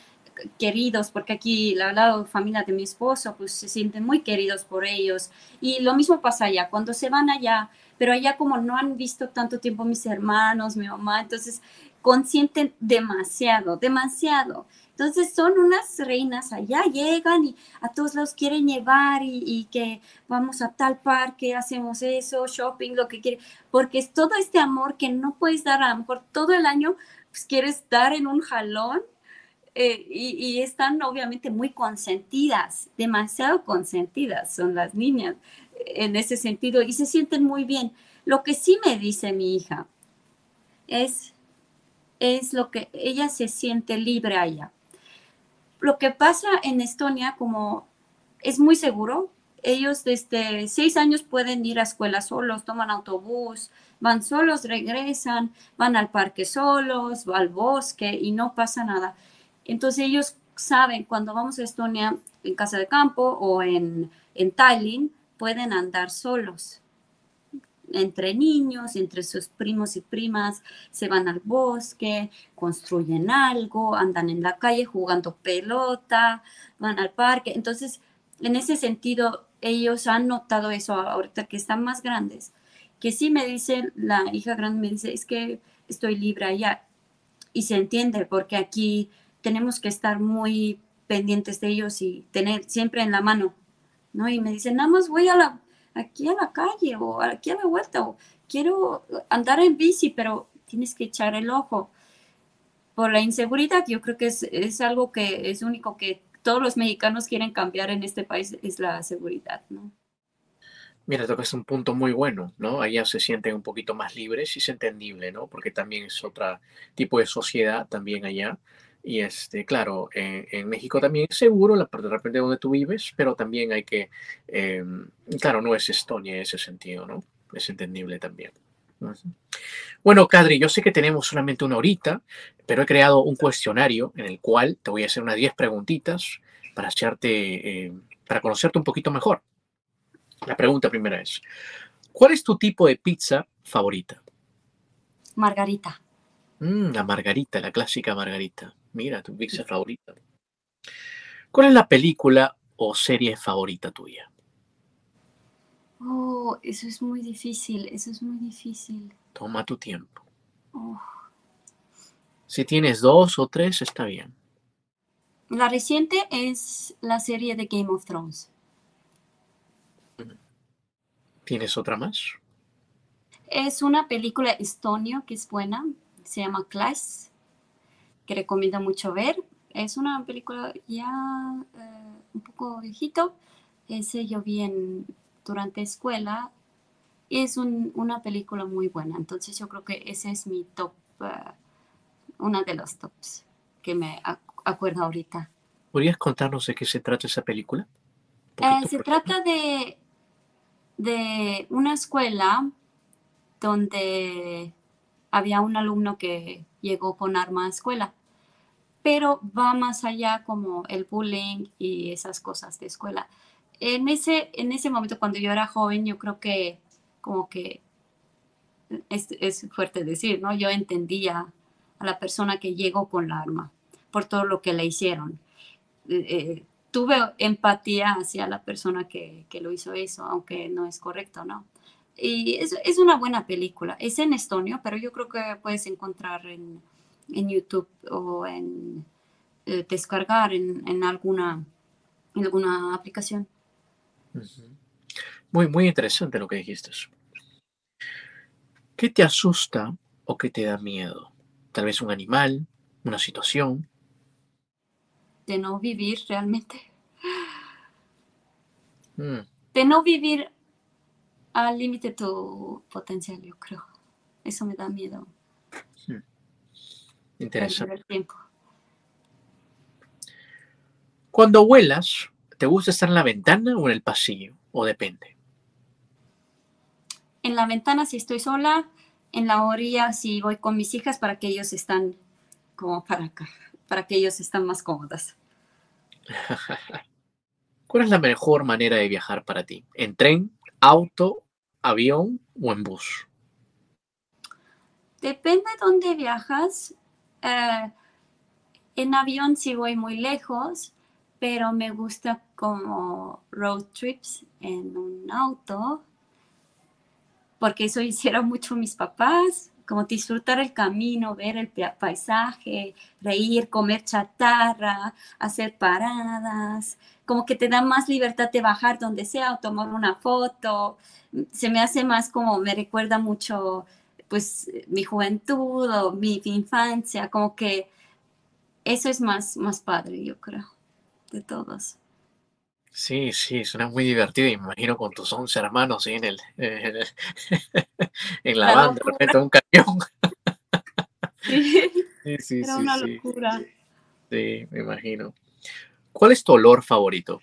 queridos, porque aquí la, la familia de mi esposo, pues se sienten muy queridos por ellos. Y lo mismo pasa allá, cuando se van allá, pero allá como no han visto tanto tiempo mis hermanos, mi mamá, entonces consienten demasiado, demasiado. Entonces son unas reinas allá, llegan y a todos los quieren llevar y, que vamos a tal parque, hacemos eso, shopping, lo que quieren, porque es todo este amor que no puedes dar a lo mejor todo el año, pues quieres dar en un jalón eh, y, y, están obviamente muy consentidas, demasiado consentidas son las niñas en ese sentido y se sienten muy bien. Lo que sí me dice mi hija es es lo que ella se siente libre allá. Lo que pasa en Estonia, como es muy seguro, ellos desde seis años pueden ir a escuela solos, toman autobús, van solos, regresan, van al parque solos, al bosque y no pasa nada. Entonces ellos saben cuando vamos a Estonia en casa de campo o en, en Tallinn, pueden andar solos entre niños, entre sus primos y primas, se van al bosque, construyen algo, andan en la calle jugando pelota, van al parque. Entonces, en ese sentido, ellos han notado eso ahorita que están más grandes, que sí me dice, la hija grande me dice, es que estoy libre allá. Y se entiende, porque aquí tenemos que estar muy pendientes de ellos y tener siempre en la mano, ¿no? Y me dice, nada más voy a la aquí a la calle o aquí a la vuelta o quiero andar en bici, pero tienes que echar el ojo. Por la inseguridad, yo creo que es, es algo que es único que todos los mexicanos quieren cambiar en este país, es la seguridad, ¿no? Mira, es un punto muy bueno, ¿no? Allá se sienten un poquito más libres y es entendible, ¿no? Porque también es otro tipo de sociedad también allá. Y este, claro, en México también es seguro, la, de repente donde tú vives, pero también hay que, em, claro, no es Estonia en ese sentido, ¿no? Es entendible también. Bueno, Kadri, yo sé que tenemos solamente una horita, pero he creado un cuestionario en el cual te voy a hacer unas 10 preguntitas para hacerte, eh, para conocerte un poquito mejor. La pregunta primera es, ¿cuál es tu tipo de pizza favorita? Margarita. Mm, la margarita, la clásica margarita. Mira, tu pizza favorita. ¿Cuál es la película o serie favorita tuya? Oh, eso es muy difícil, eso es muy difícil. Toma tu tiempo. Oh. Si tienes dos o tres, está bien. La reciente es la serie de Game of Thrones. ¿Tienes otra más? Es una película estonio que es buena, se llama Clash, que recomiendo mucho ver. Es una película ya eh, un poco viejito, ese yo vi en, durante escuela. Es una película muy buena, entonces yo creo que ese es mi top, uh, una de los tops que me acuerdo ahorita. ¿Podrías contarnos de qué se trata esa película? Eh, se trata de, de una escuela donde había un alumno que llegó con arma a escuela, pero va más allá como el bullying y esas cosas de escuela. En ese, en ese momento, cuando yo era joven, yo creo que como que es, es fuerte decir, ¿no? Yo entendía a la persona que llegó con la arma por todo lo que le hicieron. Eh, eh, tuve empatía hacia la persona que, que, lo hizo eso, aunque no es correcto, ¿no? Y es, es, una buena película. Es en estonio, pero yo creo que puedes encontrar en, en YouTube o en eh, descargar en, en, alguna, en alguna aplicación. Muy, muy interesante lo que dijiste. ¿Qué te asusta o qué te da miedo? Tal vez un animal, una situación. De no vivir realmente. Mm. De no vivir al límite tu potencial, yo creo. Eso me da miedo. Hmm. Interesante. tiempo. Cuando vuelas, ¿te gusta estar en la ventana o en el pasillo? ¿O depende? En la ventana si estoy sola, en la orilla si voy con mis hijas para que ellos están como para acá, para que ellos están más cómodas. ¿Cuál es la mejor manera de viajar para ti? ¿En tren, auto, avión o en bus? Depende de dónde viajas. Eh, en avión sí voy muy lejos, pero me gusta como road trips en un auto, porque eso hicieron mucho mis papás, como disfrutar el camino, ver el paisaje, reír, comer chatarra, hacer paradas, como que te da más libertad de bajar donde sea o tomar una foto. Se me hace más como, me recuerda mucho pues mi juventud o mi, infancia, como que eso es más, más padre, yo creo, de todos. Sí, sí, suena muy divertido. Imagino con tus 11 hermanos ¿sí? en, el, en, el, en la, banda, de repente un camión. Sí, sí, sí. Era una locura. Sí, me imagino. ¿Cuál es tu olor favorito?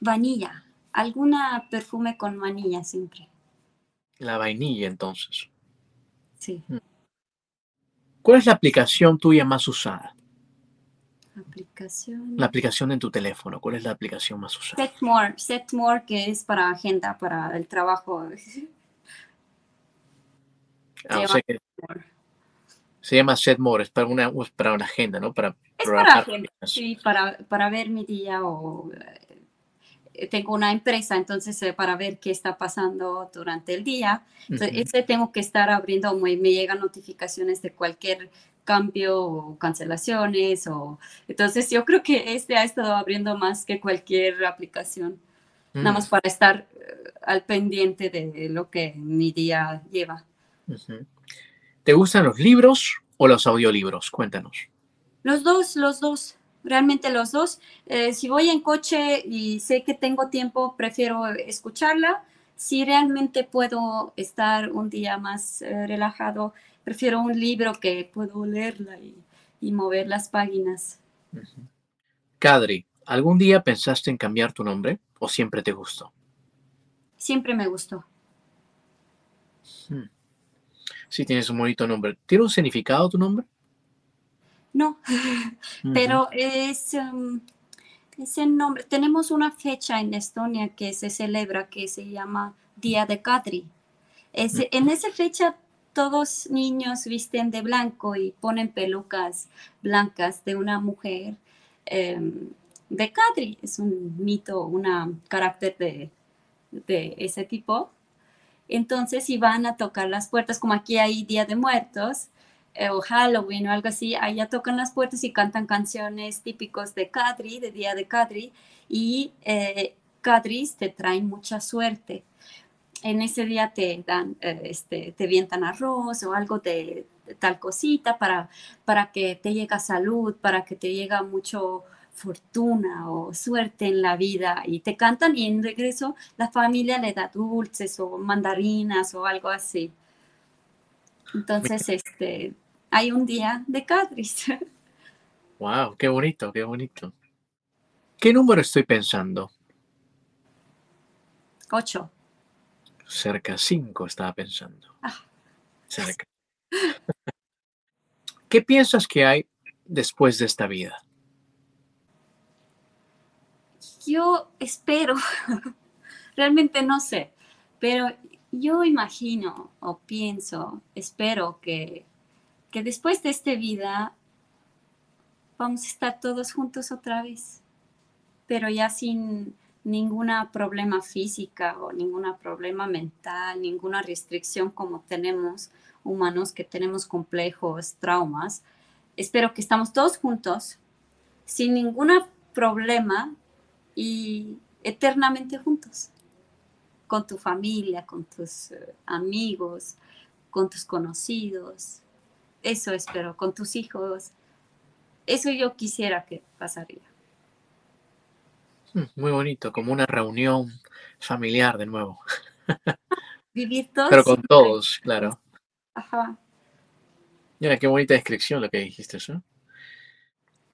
Vanilla. Alguna perfume con vanilla siempre. La vainilla, entonces. Sí. Mm. ¿Cuál es la aplicación tuya más usada? Aplicación. La aplicación en tu teléfono. ¿Cuál es la aplicación más usada? Setmore. Setmore, que es para agenda, para el trabajo. Ah, o sea que se llama Setmore, es para una, para una agenda, ¿no? Para es para agenda, sí, para, para ver mi día o eh, tengo una empresa, entonces eh, para ver qué está pasando durante el día. Entonces, ese tengo que estar abriendo, me, me llegan notificaciones de cualquier cambio o cancelaciones o entonces yo creo que este ha estado abriendo más que cualquier aplicación nada más mm. para estar eh, al pendiente de lo que mi día lleva. ¿Te gustan los libros o los audiolibros? Cuéntanos. Los dos, los dos, realmente los dos. Eh, si voy en coche y sé que tengo tiempo, prefiero escucharla. Si realmente puedo estar un día más eh, relajado, prefiero un libro que puedo leerla y, y mover las páginas. Kadri, ¿algún día pensaste en cambiar tu nombre o siempre te gustó? Siempre me gustó. Hmm. Sí, tienes un bonito nombre. ¿Tiene un significado tu nombre? No, pero es um, ese nombre. Tenemos una fecha en Estonia que se celebra que se llama Día de Kadri. En esa fecha todos niños visten de blanco y ponen pelucas blancas de una mujer em, de Kadri. Es un mito, un carácter de, de ese tipo. Entonces, si van a tocar las puertas, como aquí hay Día de Muertos, eh, o Halloween o algo así, allá tocan las puertas y cantan canciones típicos de Kadri, de Día de Kadri, y eh, Kadris te traen mucha suerte. En ese día te dan, eh, este, te vientan arroz o algo de, tal cosita para, para que te llegue salud, para que te llegue mucho fortuna o suerte en la vida y te cantan y en regreso la familia le da dulces o mandarinas o algo así. Entonces, este, hay un día de Cadris. Wow, qué bonito, qué bonito. ¿Qué número estoy pensando? Ocho. Cerca cinco estaba pensando. Ah. Cerca. ¿Qué piensas que hay después de esta vida? Yo espero, realmente no sé, pero yo imagino o pienso, espero que, que después de esta vida vamos a estar todos juntos otra vez, pero ya sin ningún problema física o ningún problema mental, ninguna restricción como tenemos humanos que tenemos complejos, traumas. Espero que estamos todos juntos, sin ningún problema y eternamente juntos, con tu familia, con tus eh, amigos, con tus conocidos. Eso espero, con tus hijos. Eso yo quisiera que pasaría. Mm, muy bonito, como una reunión familiar de nuevo. Vivir todos. Pero con todos, claro. Ajá. Mira, qué bonita descripción lo que dijiste. ¿no?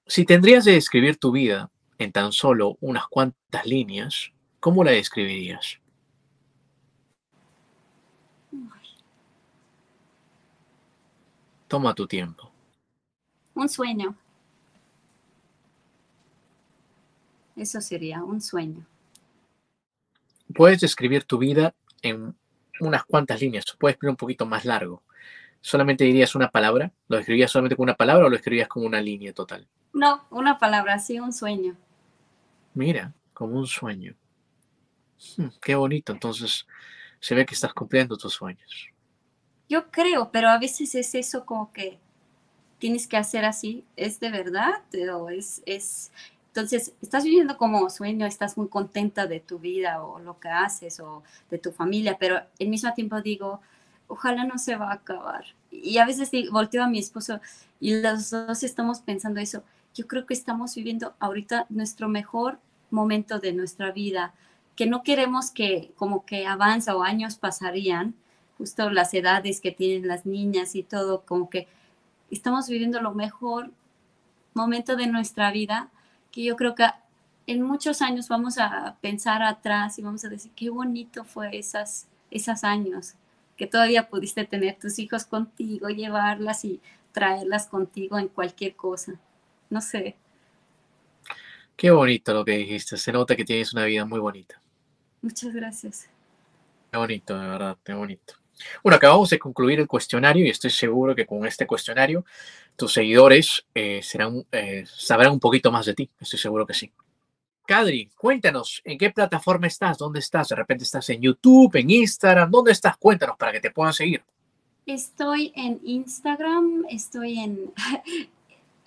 Si tendrías de describir tu vida en tan solo unas cuantas líneas, ¿cómo la describirías? Toma tu tiempo. Un sueño. Eso sería un sueño. Puedes describir tu vida en unas cuantas líneas, puedes escribir un poquito más largo. ¿Solamente dirías una palabra? ¿Lo escribías solamente con una palabra o lo escribías como una línea total? No, una palabra, sí, un sueño. Mira, como un sueño. Hmm, qué bonito, entonces se ve que estás cumpliendo tus sueños. Yo creo, pero a veces es eso como que tienes que hacer así, ¿es de verdad? O es, es, entonces, estás viviendo como sueño, estás muy contenta de tu vida o lo que haces o de tu familia, pero al mismo tiempo digo, ojalá no se va a acabar. Y a veces volteo a mi esposo y los dos estamos pensando eso. Yo creo que estamos viviendo ahorita nuestro mejor momento de nuestra vida, que no queremos que como que avanza o años pasarían, justo las edades que tienen las niñas y todo, como que estamos viviendo lo mejor momento de nuestra vida que yo creo que en muchos años vamos a pensar atrás y vamos a decir qué bonito fue esas, esos años, que todavía pudiste tener tus hijos contigo, llevarlas y traerlas contigo en cualquier cosa. No sé. Qué bonito lo que dijiste. Se nota que tienes una vida muy bonita. Muchas gracias. Qué bonito, de verdad, qué bonito. Bueno, acabamos de concluir el cuestionario y estoy seguro que con este cuestionario tus seguidores eh, eh, sabrán un poquito más de ti. Estoy seguro que sí. Kadri, cuéntanos, ¿en qué plataforma estás? ¿Dónde estás? ¿De repente estás en YouTube, en Instagram? ¿Dónde estás? Cuéntanos para que te puedan seguir. Estoy en Instagram, estoy en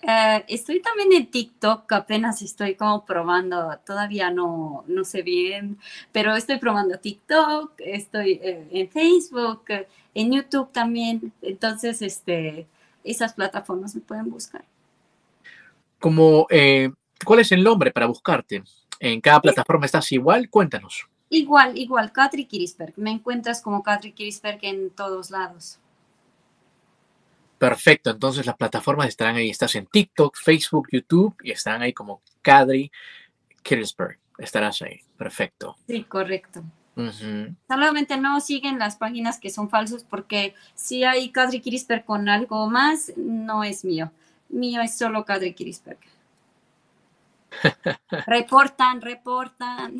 eh, estoy también en TikTok, apenas estoy como probando, todavía no, no sé bien, pero estoy probando TikTok, estoy eh, en Facebook, en YouTube también, entonces este, esas plataformas me pueden buscar. Como, eh, ¿Cuál es el nombre para buscarte? ¿En cada plataforma estás igual? Cuéntanos. Igual, igual, Katri Kirisberg. Me encuentras como Katri Kirisberg en todos lados. Perfecto, entonces las plataformas estarán ahí. Estás en TikTok, Facebook, YouTube y están ahí como Kadri Kirisberg. Estarás ahí. Perfecto. Sí, correcto. Solamente no siguen las páginas que son falsos porque si hay Kadri Kirisberg con algo más, no es mío. Mío es solo Kadri Kirisberg. reportan, reportan.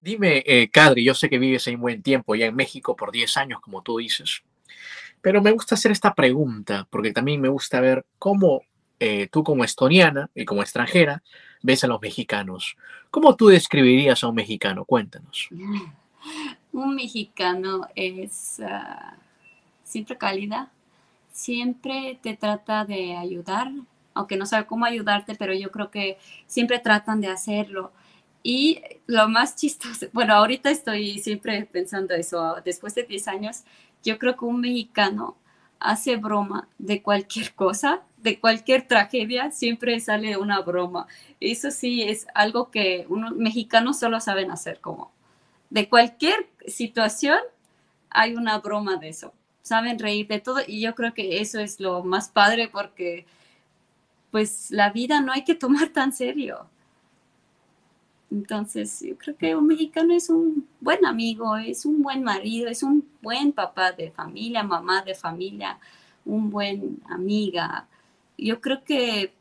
Dime, eh, Kadri, yo sé que vives en buen tiempo ya en México por 10 años, como tú dices. Pero me gusta hacer esta pregunta porque también me gusta ver cómo eh, tú como estoniana y como extranjera ves a los mexicanos. ¿Cómo tú describirías a un mexicano? Cuéntanos. Un mexicano es ah, siempre cálida, siempre te trata de ayudar, aunque no sabe cómo ayudarte, pero yo creo que siempre tratan de hacerlo. Y lo más chistoso, bueno, ahorita estoy siempre pensando eso, después de 10 años, yo creo que un mexicano hace broma de cualquier cosa, de cualquier tragedia, siempre sale una broma. Eso sí es algo que unos mexicanos solo saben hacer, como de cualquier situación hay una broma de eso. Saben reír de todo y yo creo que eso es lo más padre porque pues la vida no hay que tomar tan serio. Entonces, yo creo que un mexicano es un buen amigo, es un buen marido, es un buen papá de familia, mamá de familia, un buen amiga. Yo creo que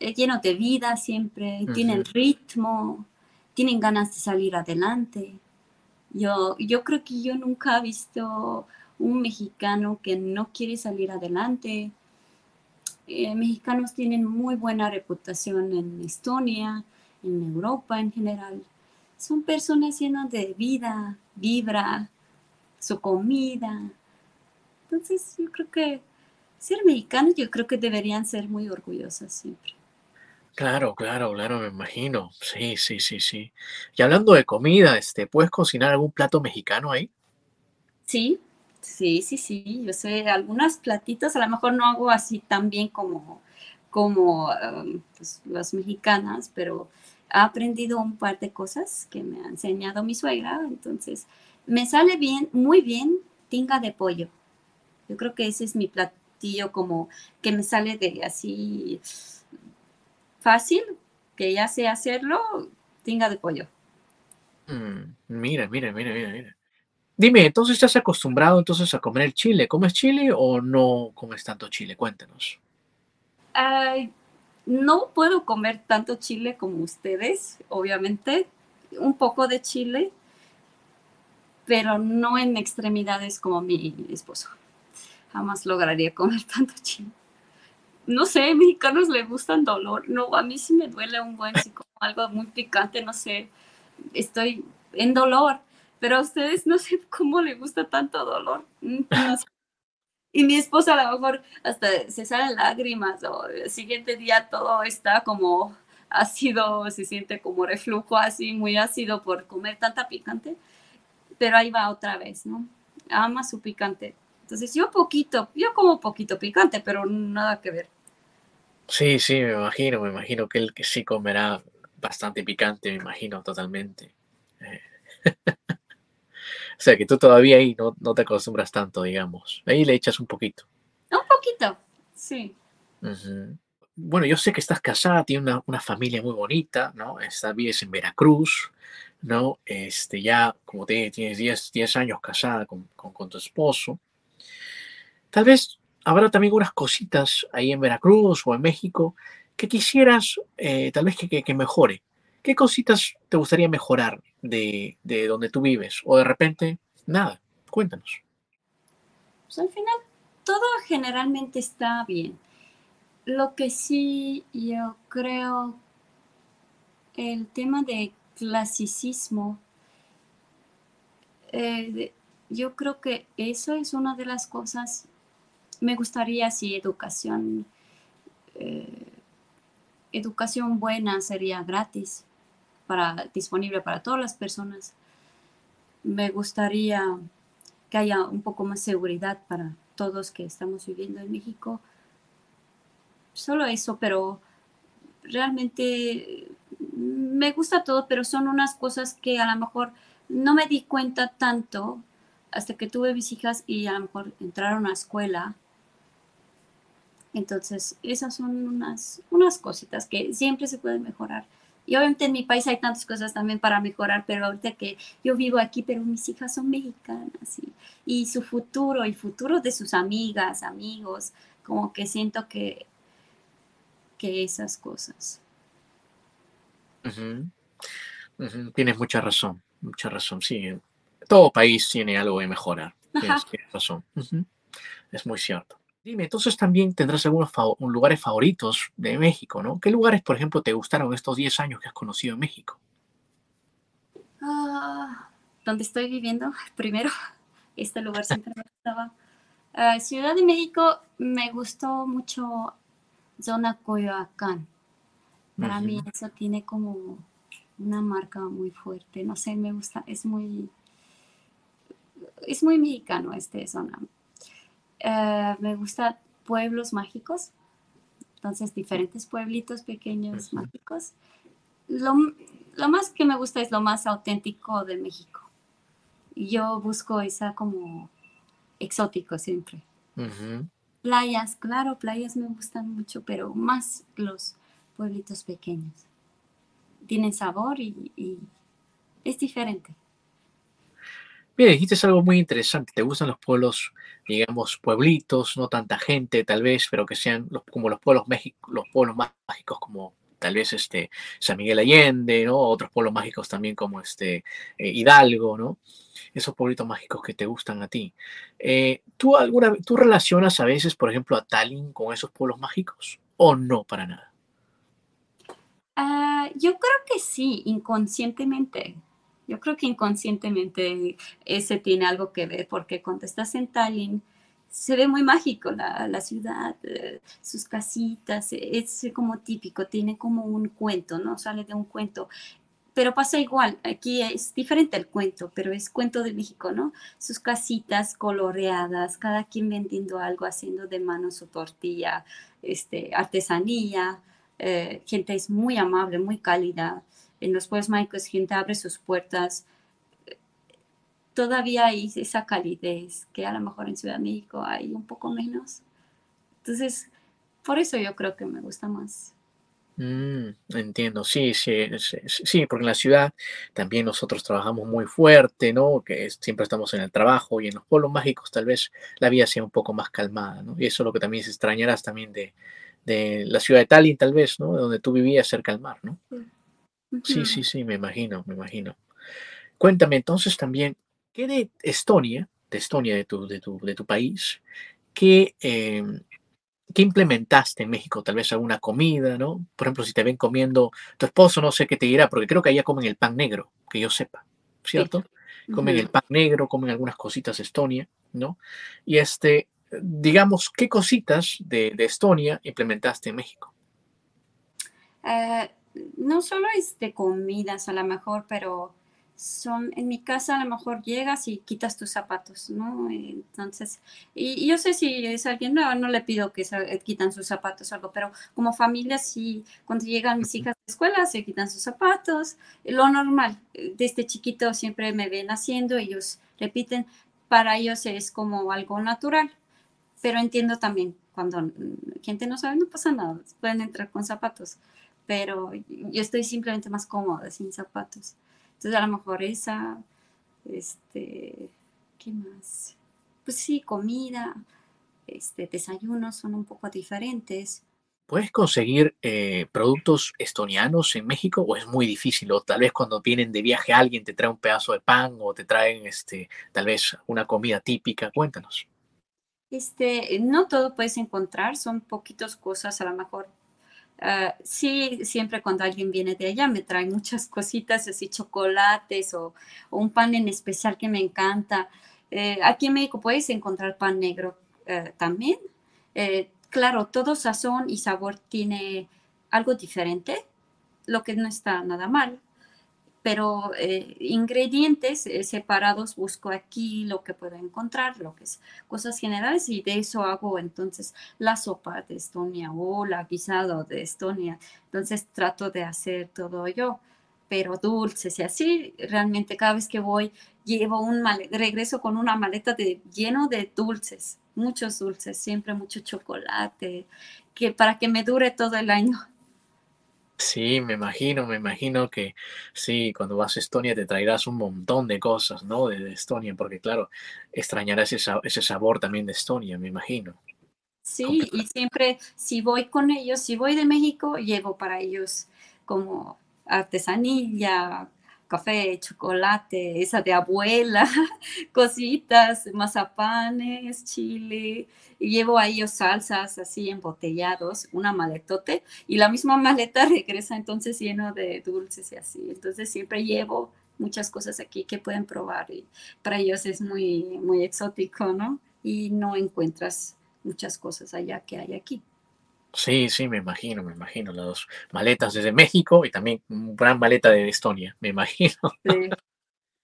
es lleno de vida siempre, tienen ritmo, tienen ganas de salir adelante. Yo, yo creo que yo nunca he visto un mexicano que no quiere salir adelante. Eh, mexicanos tienen muy buena reputación en Estonia, en Europa en general, son personas llenas de vida, vibra, su comida. Entonces yo creo que ser mexicanos yo creo que deberían ser muy orgullosas siempre. Claro, claro, claro, me imagino. Sí, sí, sí, sí. Y hablando de comida, este, ¿puedes cocinar algún plato mexicano ahí? Sí, sí, sí, sí. Yo sé algunos platitos, a lo mejor no hago así tan bien como, como um, pues, las mexicanas, pero aprendido un par de cosas que me ha enseñado mi suegra, entonces me sale bien, muy bien, tinga de pollo. Yo creo que ese es mi platillo como que me sale de así fácil, que ya sé hacerlo, tinga de pollo. Mm, mira, mira, mira, mira, mira. Dime, entonces estás acostumbrado entonces a comer el chile. ¿Comes chile o no comes tanto chile? Cuéntanos. Ay, no puedo comer tanto chile como ustedes, obviamente, un poco de chile, pero no en extremidades como mi esposo. Jamás lograría comer tanto chile. No sé, mexicanos le gustan dolor. No, a mí sí me duele un buen, si como algo muy picante, no sé, estoy en dolor, pero a ustedes no sé cómo le gusta tanto dolor. Mm, no sé. Y mi esposa a lo mejor hasta se salen lágrimas o el siguiente día todo está como ácido, se siente como reflujo así, muy ácido por comer tanta picante, pero ahí va otra vez, ¿no? Ama su picante. Entonces yo poquito, yo como poquito picante, pero nada que ver. Sí, sí, me imagino, me imagino que él que sí comerá bastante picante, me imagino totalmente. O sea, que tú todavía ahí no, no te acostumbras tanto, digamos. Ahí le echas un poquito. Un poquito, sí. Bueno, yo sé que estás casada, tienes una, una, familia muy bonita, ¿no? Estás, vives en Veracruz, ¿no? Este, ya, como te tienes 10, 10 años casada con, con, con, tu esposo. Tal vez habrá también unas cositas ahí en Veracruz o en México que quisieras, eh, tal vez que, que, que mejore. ¿Qué cositas te gustaría mejorar de, de, donde tú vives? O de repente, nada, cuéntanos. Pues al final, todo generalmente está bien. Lo que sí yo creo, el tema de clasicismo, eh, yo creo que eso es una de las cosas, me gustaría si educación, eh, educación buena sería gratis para, disponible para todas las personas. Me gustaría que haya un poco más seguridad para todos que estamos viviendo en México. Solo eso, pero realmente me gusta todo, pero son unas cosas que a lo mejor no me di cuenta tanto hasta que tuve mis hijas y a lo mejor entraron a escuela. Entonces, esas son unas, unas cositas que siempre se pueden mejorar. Y obviamente en mi país hay tantas cosas también para mejorar, pero ahorita que yo vivo aquí, pero mis hijas son mexicanas y, y su futuro, el futuro de sus amigas, amigos, como que siento que, que esas cosas. Uh -huh. Uh -huh. Tienes mucha razón, mucha razón, sí. Todo país tiene algo de mejorar. Tienes, tienes razón. Uh -huh. Es muy cierto. Dime, entonces también tendrás algunos fav lugares favoritos de México, ¿no? ¿Qué lugares, por ejemplo, te gustaron estos 10 años que has conocido en México? Uh, ¿Dónde estoy viviendo? Primero, este lugar siempre me gustaba. Ah, Ciudad de México me gustó mucho zona Coyoacán. Para mí eso tiene como una marca muy fuerte. No sé, me gusta, es muy, es muy mexicano este zona. Ah, me gusta pueblos mágicos, entonces diferentes pueblitos pequeños mágicos. Lo, lo, más que me gusta es lo más auténtico de México. Yo busco esa como exótico siempre. Playas, claro, playas me gustan mucho, pero más los pueblitos pequeños. Tienen sabor y, es diferente. Mira, dijiste algo muy interesante. ¿Te gustan los pueblos, digamos, pueblitos, no tanta gente tal vez, pero que sean los, como los pueblos, México, los pueblos mágicos como tal vez este San Miguel Allende, ¿no? Otros pueblos mágicos también como este eh, Hidalgo, ¿no? esos pueblitos mágicos que te gustan a ti. Eh, ¿tú, alguna, ¿Tú relacionas a veces, por ejemplo, a Tallinn con esos pueblos mágicos o no para nada? Ah, yo creo que sí, inconscientemente. Yo creo que inconscientemente ese tiene algo que ver, porque cuando estás en Tallinn, se ve muy mágico la, la ciudad, eh, sus casitas, es como típico, tiene como un cuento, ¿no? Sale de un cuento pero pasa igual, aquí es diferente el cuento, pero es cuento de México, ¿no? Sus casitas coloreadas, cada quien vendiendo algo, haciendo de mano su tortilla, este, artesanía, eh, gente es muy amable, muy cálida. En los pueblos mágicos, gente abre sus puertas. Todavía hay esa calidez que a lo mejor en Ciudad de México hay un poco menos. Entonces, por eso yo creo que me gusta más. Mm, entiendo, sí, sí, sí, porque en la ciudad también nosotros trabajamos muy fuerte, ¿no? Que siempre estamos en el trabajo y en los pueblos mágicos tal vez la vida sea un poco más calmada, ¿no? Y eso es lo que también se extrañarás también de, de la ciudad de Tallinn, tal vez, ¿no? Donde tú vivías cerca del mar, ¿no? Sí, sí, sí, me imagino, me imagino. Cuéntame entonces también, ¿qué de Estonia, de Estonia, de tu, de tu, de tu país, qué, em, ¿Qué implementaste en México? Tal vez alguna comida, ¿no? Por ejemplo, si te ven comiendo, tu esposo no sé qué te dirá, porque creo que allá comen el pan negro, que yo sepa, ¿cierto? Comen el pan negro, comen algunas cositas de Estonia, ¿no? Y este, digamos, ¿qué cositas de, Estonia implementaste en México? Eh, no solo es de comidas a lo mejor, pero son, en mi casa a lo mejor llegas y quitas tus zapatos, ¿no? Entonces, y, yo sé si es alguien nuevo, no le pido que se quitan sus zapatos o algo, pero como familia sí, cuando llegan mis hijas de escuela se quitan sus zapatos, lo normal, desde chiquito siempre me ven haciendo, ellos repiten, para ellos es como algo natural, pero entiendo también cuando gente no sabe, no pasa nada, pueden entrar con zapatos, pero yo estoy simplemente más cómoda sin zapatos. Entonces a lo mejor esa, este, ¿qué más? Pues sí, comida, este, desayunos son un poco diferentes. ¿Puedes conseguir eh, productos estonianos en México o es muy difícil? O tal vez cuando vienen de viaje alguien te trae un pedazo de pan o te traen este, tal vez una comida típica. Cuéntanos. Este, no todo puedes encontrar, son poquitas cosas, a lo mejor Ah, sí, siempre cuando alguien viene de allá me trae muchas cositas, así chocolates o, un pan en especial que me encanta. Eh, aquí en México puedes encontrar pan negro eh, también. Eh, claro, todo sazón y sabor tiene algo diferente, lo que no está nada mal pero eh, ingredientes eh, separados busco aquí lo que puedo encontrar, lo que es cosas generales y de eso hago entonces la sopa de Estonia o la guisado de Estonia. Entonces trato de hacer todo yo, pero dulces y así realmente cada vez que voy llevo un regreso con una maleta de, lleno de dulces, muchos dulces, siempre mucho chocolate, que para que me dure todo el año. Sí, me imagino, me imagino que sí, cuando vas a Estonia te traerás un montón de cosas, ¿no? De, Estonia, porque claro, extrañarás ese, ese sabor también de Estonia, me imagino. Sí, y siempre si voy con ellos, si voy de México, llevo para ellos como artesanía, café, chocolate, esa de abuela, cositas, mazapanes, chile, y llevo a ellos salsas así embotellados, una maletote, y la misma maleta regresa entonces lleno de dulces y así. Entonces siempre llevo muchas cosas aquí que pueden probar y para ellos es muy, muy exótico, ¿no? y no encuentras muchas cosas allá que hay aquí. Sí, sí, me imagino, me imagino. Las dos maletas desde México y también una gran maleta de Estonia, me imagino. Sí.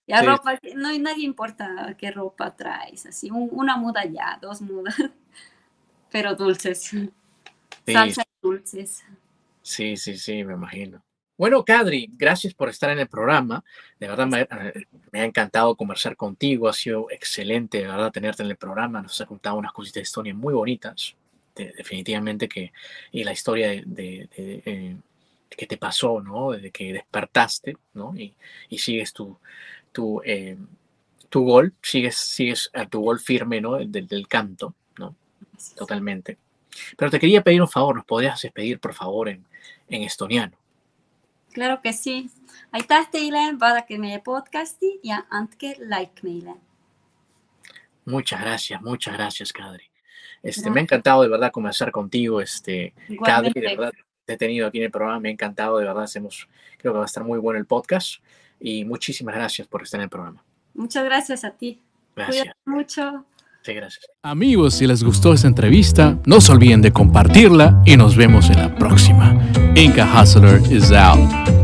Ya ropa, no, nadie importa qué ropa traes, así, una muda ya, dos mudas, pero dulces. Sí. Salsa dulces. Sí, sí, sí, me imagino. Bueno, Kadri, gracias por estar en el programa. De verdad me, eh, me, ha encantado conversar contigo. Ha sido excelente, de verdad, tenerte en el programa. Nos has contado unas cositas de Estonia muy bonitas. Definitivamente que y la historia de, de, eh, que te pasó, ¿no? Desde que despertaste, ¿no? Y, y sigues tu, tu, eh, tu gol, sigues, sigues a tu gol firme, ¿no? Del, del canto, ¿no? Totalmente. Pero te quería pedir un favor, ¿nos podrías despedir, por favor, en, en estoniano? Claro que sí. Aitäh teile, vaadake meie podcasti ja andke like meile. Muchas gracias, muchas gracias, Kadri. Este, me ha encantado de verdad conversar contigo, este, Kadri, de verdad, te he tenido aquí en el programa, me ha encantado, de verdad, hacemos, creo que va a estar muy bueno el podcast y muchísimas gracias por estar en el programa. Muchas gracias a ti. Gracias. Cuídate mucho. Sí, gracias. Amigos, si les gustó esta entrevista, no se olviden de compartirla y nos vemos en la próxima. Inca Hustler is out.